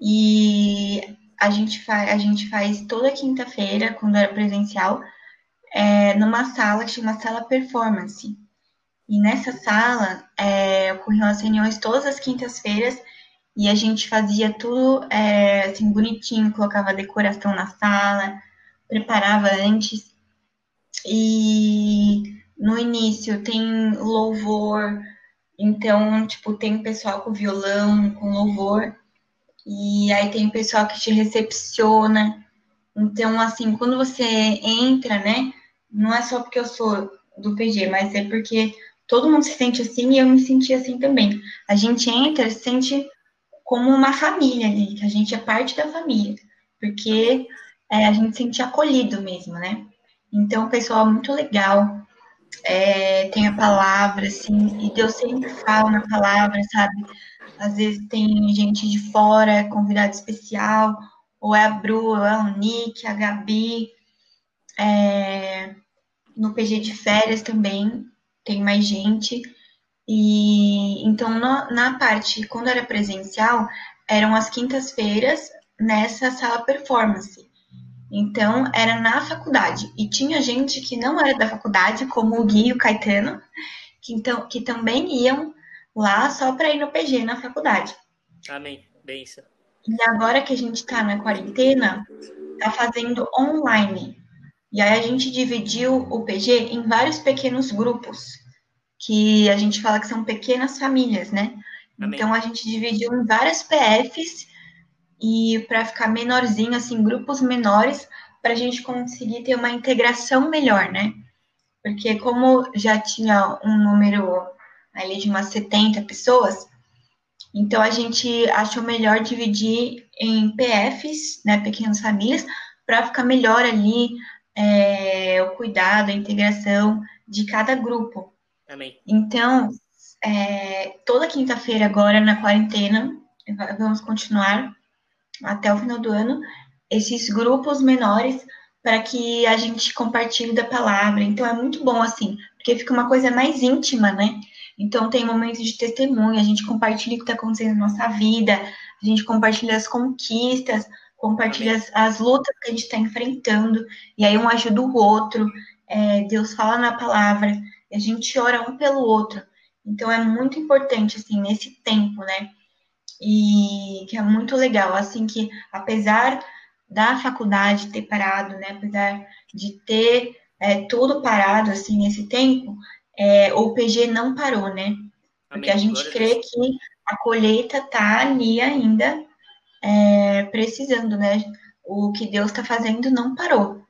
E a gente, faz, a gente faz toda quinta-feira, quando era presencial, é, numa sala que chama Sala Performance. E nessa sala é, ocorriam as reuniões todas as quintas-feiras e a gente fazia tudo é, assim bonitinho, colocava decoração na sala, preparava antes. E no início tem louvor, então, tipo, tem pessoal com violão, com louvor, e aí tem pessoal que te recepciona. Então, assim, quando você entra, né, não é só porque eu sou do PG, mas é porque todo mundo se sente assim e eu me senti assim também. A gente entra, se sente como uma família ali, que a gente é parte da família, porque é, a gente se sente acolhido mesmo, né? Então, o pessoal é muito legal, é, tem a palavra, assim, e Deus sempre fala na palavra, sabe? Às vezes tem gente de fora, convidado especial, ou é a Bru, ou é o Nick, a Gabi, é, no PG de férias também tem mais gente. E então no, na parte quando era presencial eram as quintas-feiras nessa sala performance. Então era na faculdade e tinha gente que não era da faculdade, como o Gui e o Caetano, que então que também iam lá só para ir no PG na faculdade. Amém. Benção. E agora que a gente está na quarentena, tá fazendo online. E aí a gente dividiu o PG em vários pequenos grupos, que a gente fala que são pequenas famílias, né? Amém. Então a gente dividiu em várias PFs e para ficar menorzinho, assim, grupos menores, para a gente conseguir ter uma integração melhor, né? Porque como já tinha um número ali de umas 70 pessoas, então a gente achou melhor dividir em PFs, né, pequenas famílias, para ficar melhor ali é, o cuidado, a integração de cada grupo. Amém. Então, é, toda quinta-feira agora na quarentena, vamos continuar até o final do ano, esses grupos menores para que a gente compartilhe da palavra. Então é muito bom assim, porque fica uma coisa mais íntima, né? Então tem momentos de testemunho, a gente compartilha o que está acontecendo na nossa vida, a gente compartilha as conquistas, compartilha as, as, lutas que a gente está enfrentando, e aí um ajuda o outro, é, Deus fala na palavra, a gente ora um pelo outro. Então é muito importante, assim, nesse tempo, né? E que é muito legal, assim, que apesar da faculdade ter parado, né? Apesar de ter é, tudo parado, assim, nesse tempo, é, o PG não parou, né? Porque a gente crê que a colheita tá ali ainda é, precisando, né? O que Deus está fazendo não parou.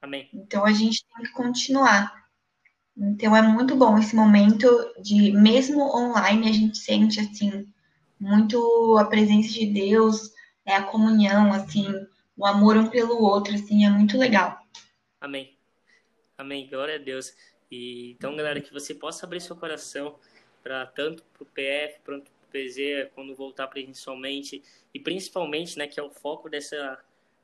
Amém. Então a gente tem que continuar. Então é muito bom esse momento de, mesmo online, a gente sente assim muito a presença de Deus, é a comunhão, assim, o amor um pelo outro, assim, é muito legal. Amém. Amém. Glória a Deus. E então, galera, que você possa abrir seu coração para tanto para o PF, quanto PZ quando voltar presencialmente e principalmente, né, que é o foco dessa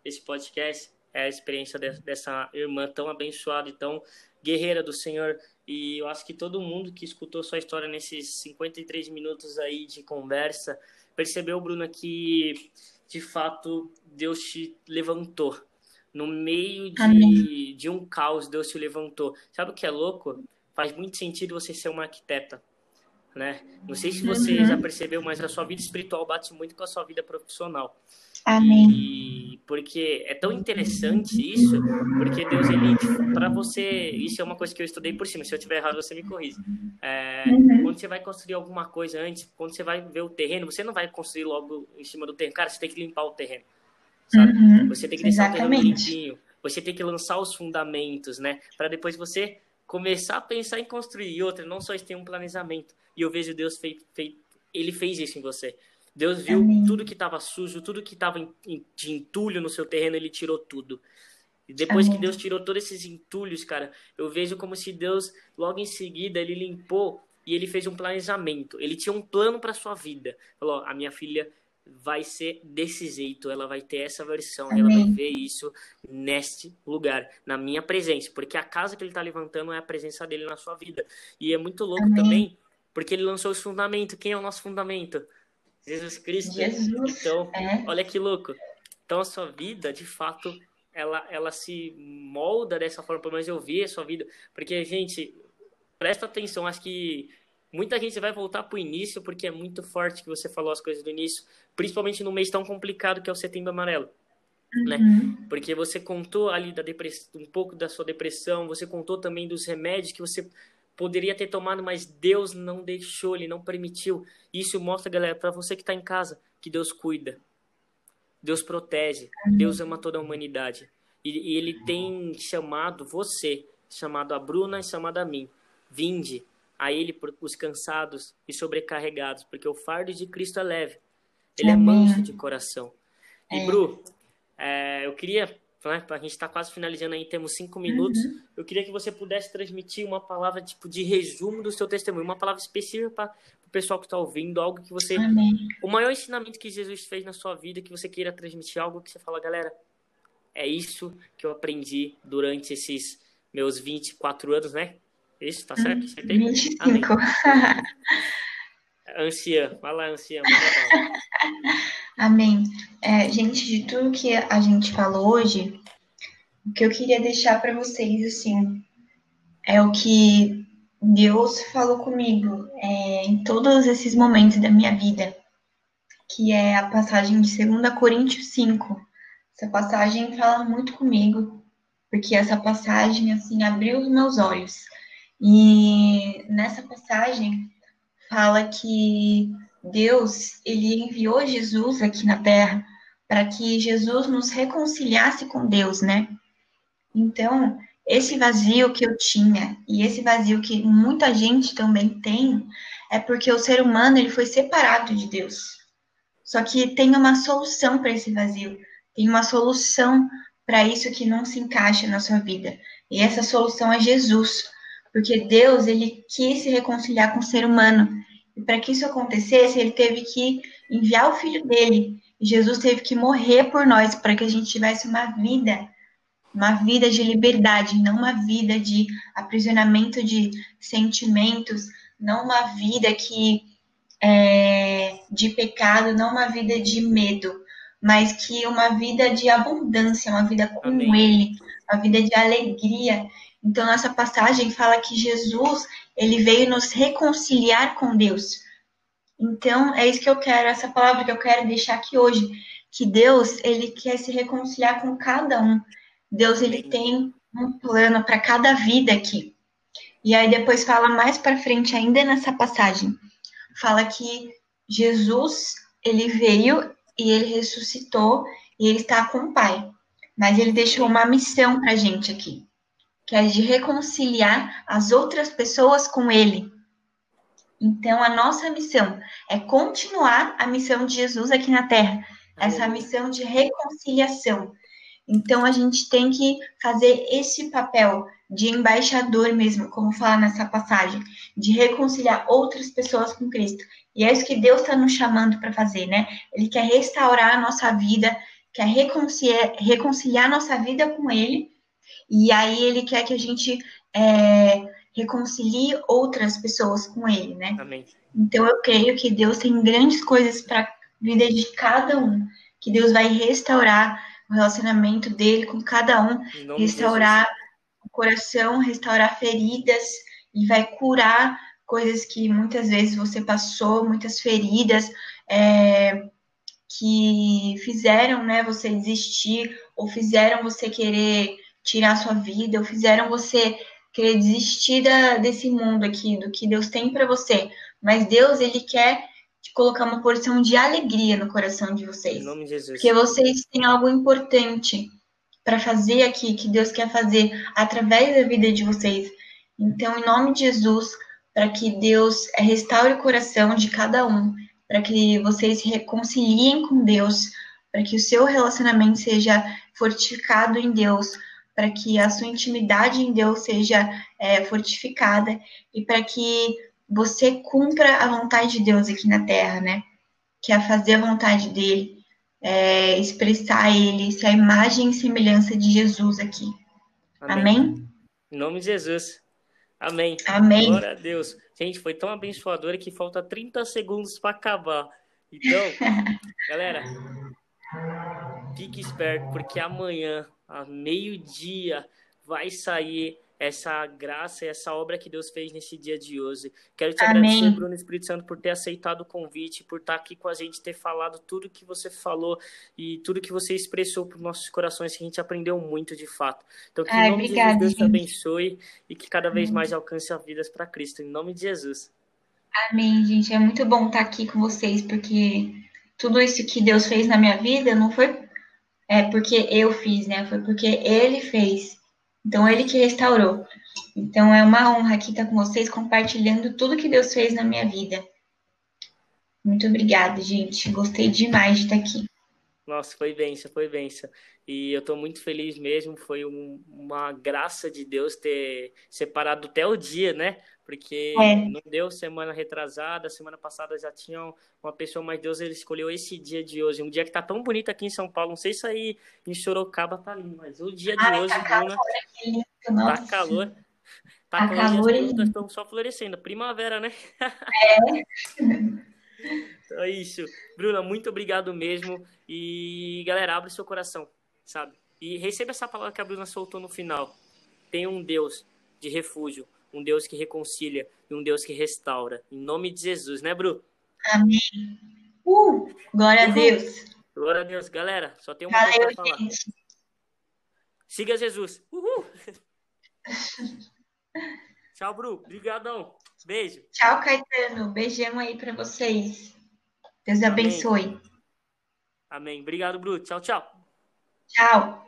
desse podcast, é a experiência de, dessa irmã tão abençoada e tão guerreira do Senhor. E eu acho que todo mundo que escutou sua história nesses 53 minutos aí de conversa percebeu, Bruna, que de fato Deus te levantou. No meio de, de um caos, Deus te levantou. Sabe o que é louco? Faz muito sentido você ser uma arquiteta né? Não sei se você uhum. já percebeu, mas a sua vida espiritual bate muito com a sua vida profissional. Amém. E porque é tão interessante isso, porque Deus ele para você, isso é uma coisa que eu estudei por cima. Se eu tiver errado, você me corrige. É, uhum. Quando você vai construir alguma coisa antes, quando você vai ver o terreno, você não vai construir logo em cima do terreno. Cara, você tem que limpar o terreno. Sabe? Uhum. Você tem que deixar Exatamente. o terreno limpinho. Você tem que lançar os fundamentos, né? Para depois você começar a pensar em construir. E outra, não só tem um planejamento. E eu vejo Deus feito, feito ele fez isso em você. Deus viu Amém. tudo que estava sujo, tudo que estava de entulho no seu terreno, ele tirou tudo. E depois Amém. que Deus tirou todos esses entulhos, cara, eu vejo como se Deus, logo em seguida, ele limpou e ele fez um planejamento. Ele tinha um plano para sua vida. Falou: a minha filha vai ser desse jeito, ela vai ter essa versão, Amém. ela vai ver isso neste lugar, na minha presença, porque a casa que ele está levantando é a presença dele na sua vida. E é muito louco também, porque ele lançou os fundamentos. Quem é o nosso fundamento? Jesus Cristo. Jesus. Então, é. olha que louco. Então a sua vida, de fato, ela, ela se molda dessa forma, pelo menos eu vi a sua vida, porque, gente, presta atenção, acho que Muita gente vai voltar para o início porque é muito forte que você falou as coisas do início, principalmente num mês tão complicado que é o Setembro Amarelo. né? Uhum. Porque você contou ali da depress... um pouco da sua depressão, você contou também dos remédios que você poderia ter tomado, mas Deus não deixou, Ele não permitiu. Isso mostra, galera, para você que está em casa, que Deus cuida, Deus protege, Deus ama toda a humanidade. E, e Ele tem chamado você, chamado a Bruna e chamado a mim. Vinde a Ele por- os cansados e sobrecarregados, porque o fardo de Cristo é leve. Ele é manso de coração. E, É. Bru, é, eu queria, né, a gente está quase finalizando aí, temos cinco minutos. Uhum. Eu queria que você pudesse transmitir uma palavra tipo de resumo do seu testemunho, uma palavra específica para o pessoal que está ouvindo, algo que você. Amém. O maior ensinamento que Jesus fez na sua vida, que você queira transmitir, algo que você fala, galera, é isso que eu aprendi durante esses meus 24 anos, né? Isso, tá certo? Acertei? 25. Anciã, vai lá, anciã. Amém. É, gente, de tudo que a gente falou hoje, o que eu queria deixar para vocês, assim, é o que Deus falou comigo é, em todos esses momentos da minha vida, que é a passagem de 2 Coríntios 5. Essa passagem fala muito comigo, porque essa passagem, assim, abriu os meus olhos. E nessa passagem fala que Deus, ele enviou Jesus aqui na terra para que Jesus nos reconciliasse com Deus, né? Então, esse vazio que eu tinha e esse vazio que muita gente também tem é porque o ser humano ele foi separado de Deus. Só que tem uma solução para esse vazio, tem uma solução para isso que não se encaixa na sua vida. E essa solução é Jesus, porque Deus ele quis se reconciliar com o ser humano. E para que isso acontecesse, ele teve que enviar o filho dele. E Jesus teve que morrer por nós para que a gente tivesse uma vida, uma vida de liberdade, não uma vida de aprisionamento de sentimentos, não uma vida que é, de pecado, não uma vida de medo, mas que uma vida de abundância, uma vida com Amém. Ele, uma vida de alegria. Então, nessa passagem fala que Jesus, ele veio nos reconciliar com Deus. Então, é isso que eu quero, essa palavra que eu quero deixar aqui hoje, que Deus, ele quer se reconciliar com cada um. Deus, ele tem um plano para cada vida aqui. E aí depois fala mais para frente ainda nessa passagem, fala que Jesus, ele veio e ele ressuscitou e ele está com o Pai. Mas ele deixou uma missão para gente aqui, que é de reconciliar as outras pessoas com ele. Então, a nossa missão é continuar a missão de Jesus aqui na Terra, essa missão de reconciliação. Então, a gente tem que fazer esse papel de embaixador mesmo, como fala nessa passagem, de reconciliar outras pessoas com Cristo. E é isso que Deus está nos chamando para fazer, né? Ele quer restaurar a nossa vida, quer reconciliar, reconciliar a nossa vida com Ele, e aí Ele quer que a gente é, reconcilie outras pessoas com Ele, né? Amém. Então eu creio que Deus tem grandes coisas para a vida de cada um, que Deus vai restaurar o relacionamento dele com cada um, restaurar o coração, restaurar feridas e vai curar coisas que muitas vezes você passou, muitas feridas é, que fizeram né, você desistir, ou fizeram você querer tirar a sua vida, ou fizeram você querer desistir da, desse mundo aqui, do que Deus tem para você. Mas Deus, ele quer colocar uma porção de alegria no coração de vocês. Em nome de Jesus. Porque vocês têm algo importante para fazer aqui, que Deus quer fazer através da vida de vocês. Então, em nome de Jesus, para que Deus restaure o coração de cada um, para que vocês se reconciliem com Deus, para que o seu relacionamento seja fortificado em Deus, para que a sua intimidade em Deus seja é, fortificada e para que você cumpra a vontade de Deus aqui na terra, né? Que é fazer a vontade dele, é, expressar ele, ser a imagem e semelhança de Jesus aqui. Amém? Em nome de Jesus. Amém. Amém. Glória a Deus. Gente, foi tão abençoadora que falta 30 segundos para acabar. Então, galera, fique esperto, porque amanhã, a meio-dia, vai sair essa graça e essa obra que Deus fez nesse dia de hoje. Quero te Amém. agradecer, Bruno Espírito Santo, por ter aceitado o convite, por estar aqui com a gente, ter falado tudo que você falou e tudo que você expressou para os nossos corações, que a gente aprendeu muito de fato. Então, que Ai, em nome obrigada, de Jesus, Deus te abençoe e que cada vez mais alcance as vidas para Cristo. Em nome de Jesus. Amém, gente. É muito bom estar aqui com vocês, porque tudo isso que Deus fez na minha vida não foi é porque eu fiz, né? Foi porque Ele fez. Então, Ele que restaurou. Então, é uma honra aqui estar com vocês, compartilhando tudo que Deus fez na minha vida. Muito obrigada, gente. Gostei demais de estar aqui. Nossa, foi benção, foi benção. E eu estou muito feliz mesmo. Foi um, uma graça de Deus ter separado até o dia, né? Porque é. não deu semana retrasada, semana passada já tinha uma pessoa, mas Deus ele escolheu esse dia de hoje. Um dia que tá tão bonito aqui em São Paulo. Não sei se aí em Sorocaba tá lindo, mas o dia de Ai, hoje, tá calor, Bruna, tá calor. Tá, tá calor, as frutas estão só florescendo. Primavera, né? É. então é isso. Bruna, muito obrigado mesmo. E galera, abre seu coração, sabe? E receba essa palavra que a Bruna soltou no final. Tem um Deus de refúgio um Deus que reconcilia e um Deus que restaura. Em nome de Jesus, né, Bru? Amém. Uh, glória Uhul. a Deus. Glória a Deus, galera. Só tem uma coisa pra falar. Gente. Siga Jesus. Uhul. Tchau, Bru. Obrigadão. Beijo. Tchau, Caetano. Beijão aí para vocês. Deus Amém. abençoe. Amém. Obrigado, Bru. Tchau, tchau. Tchau.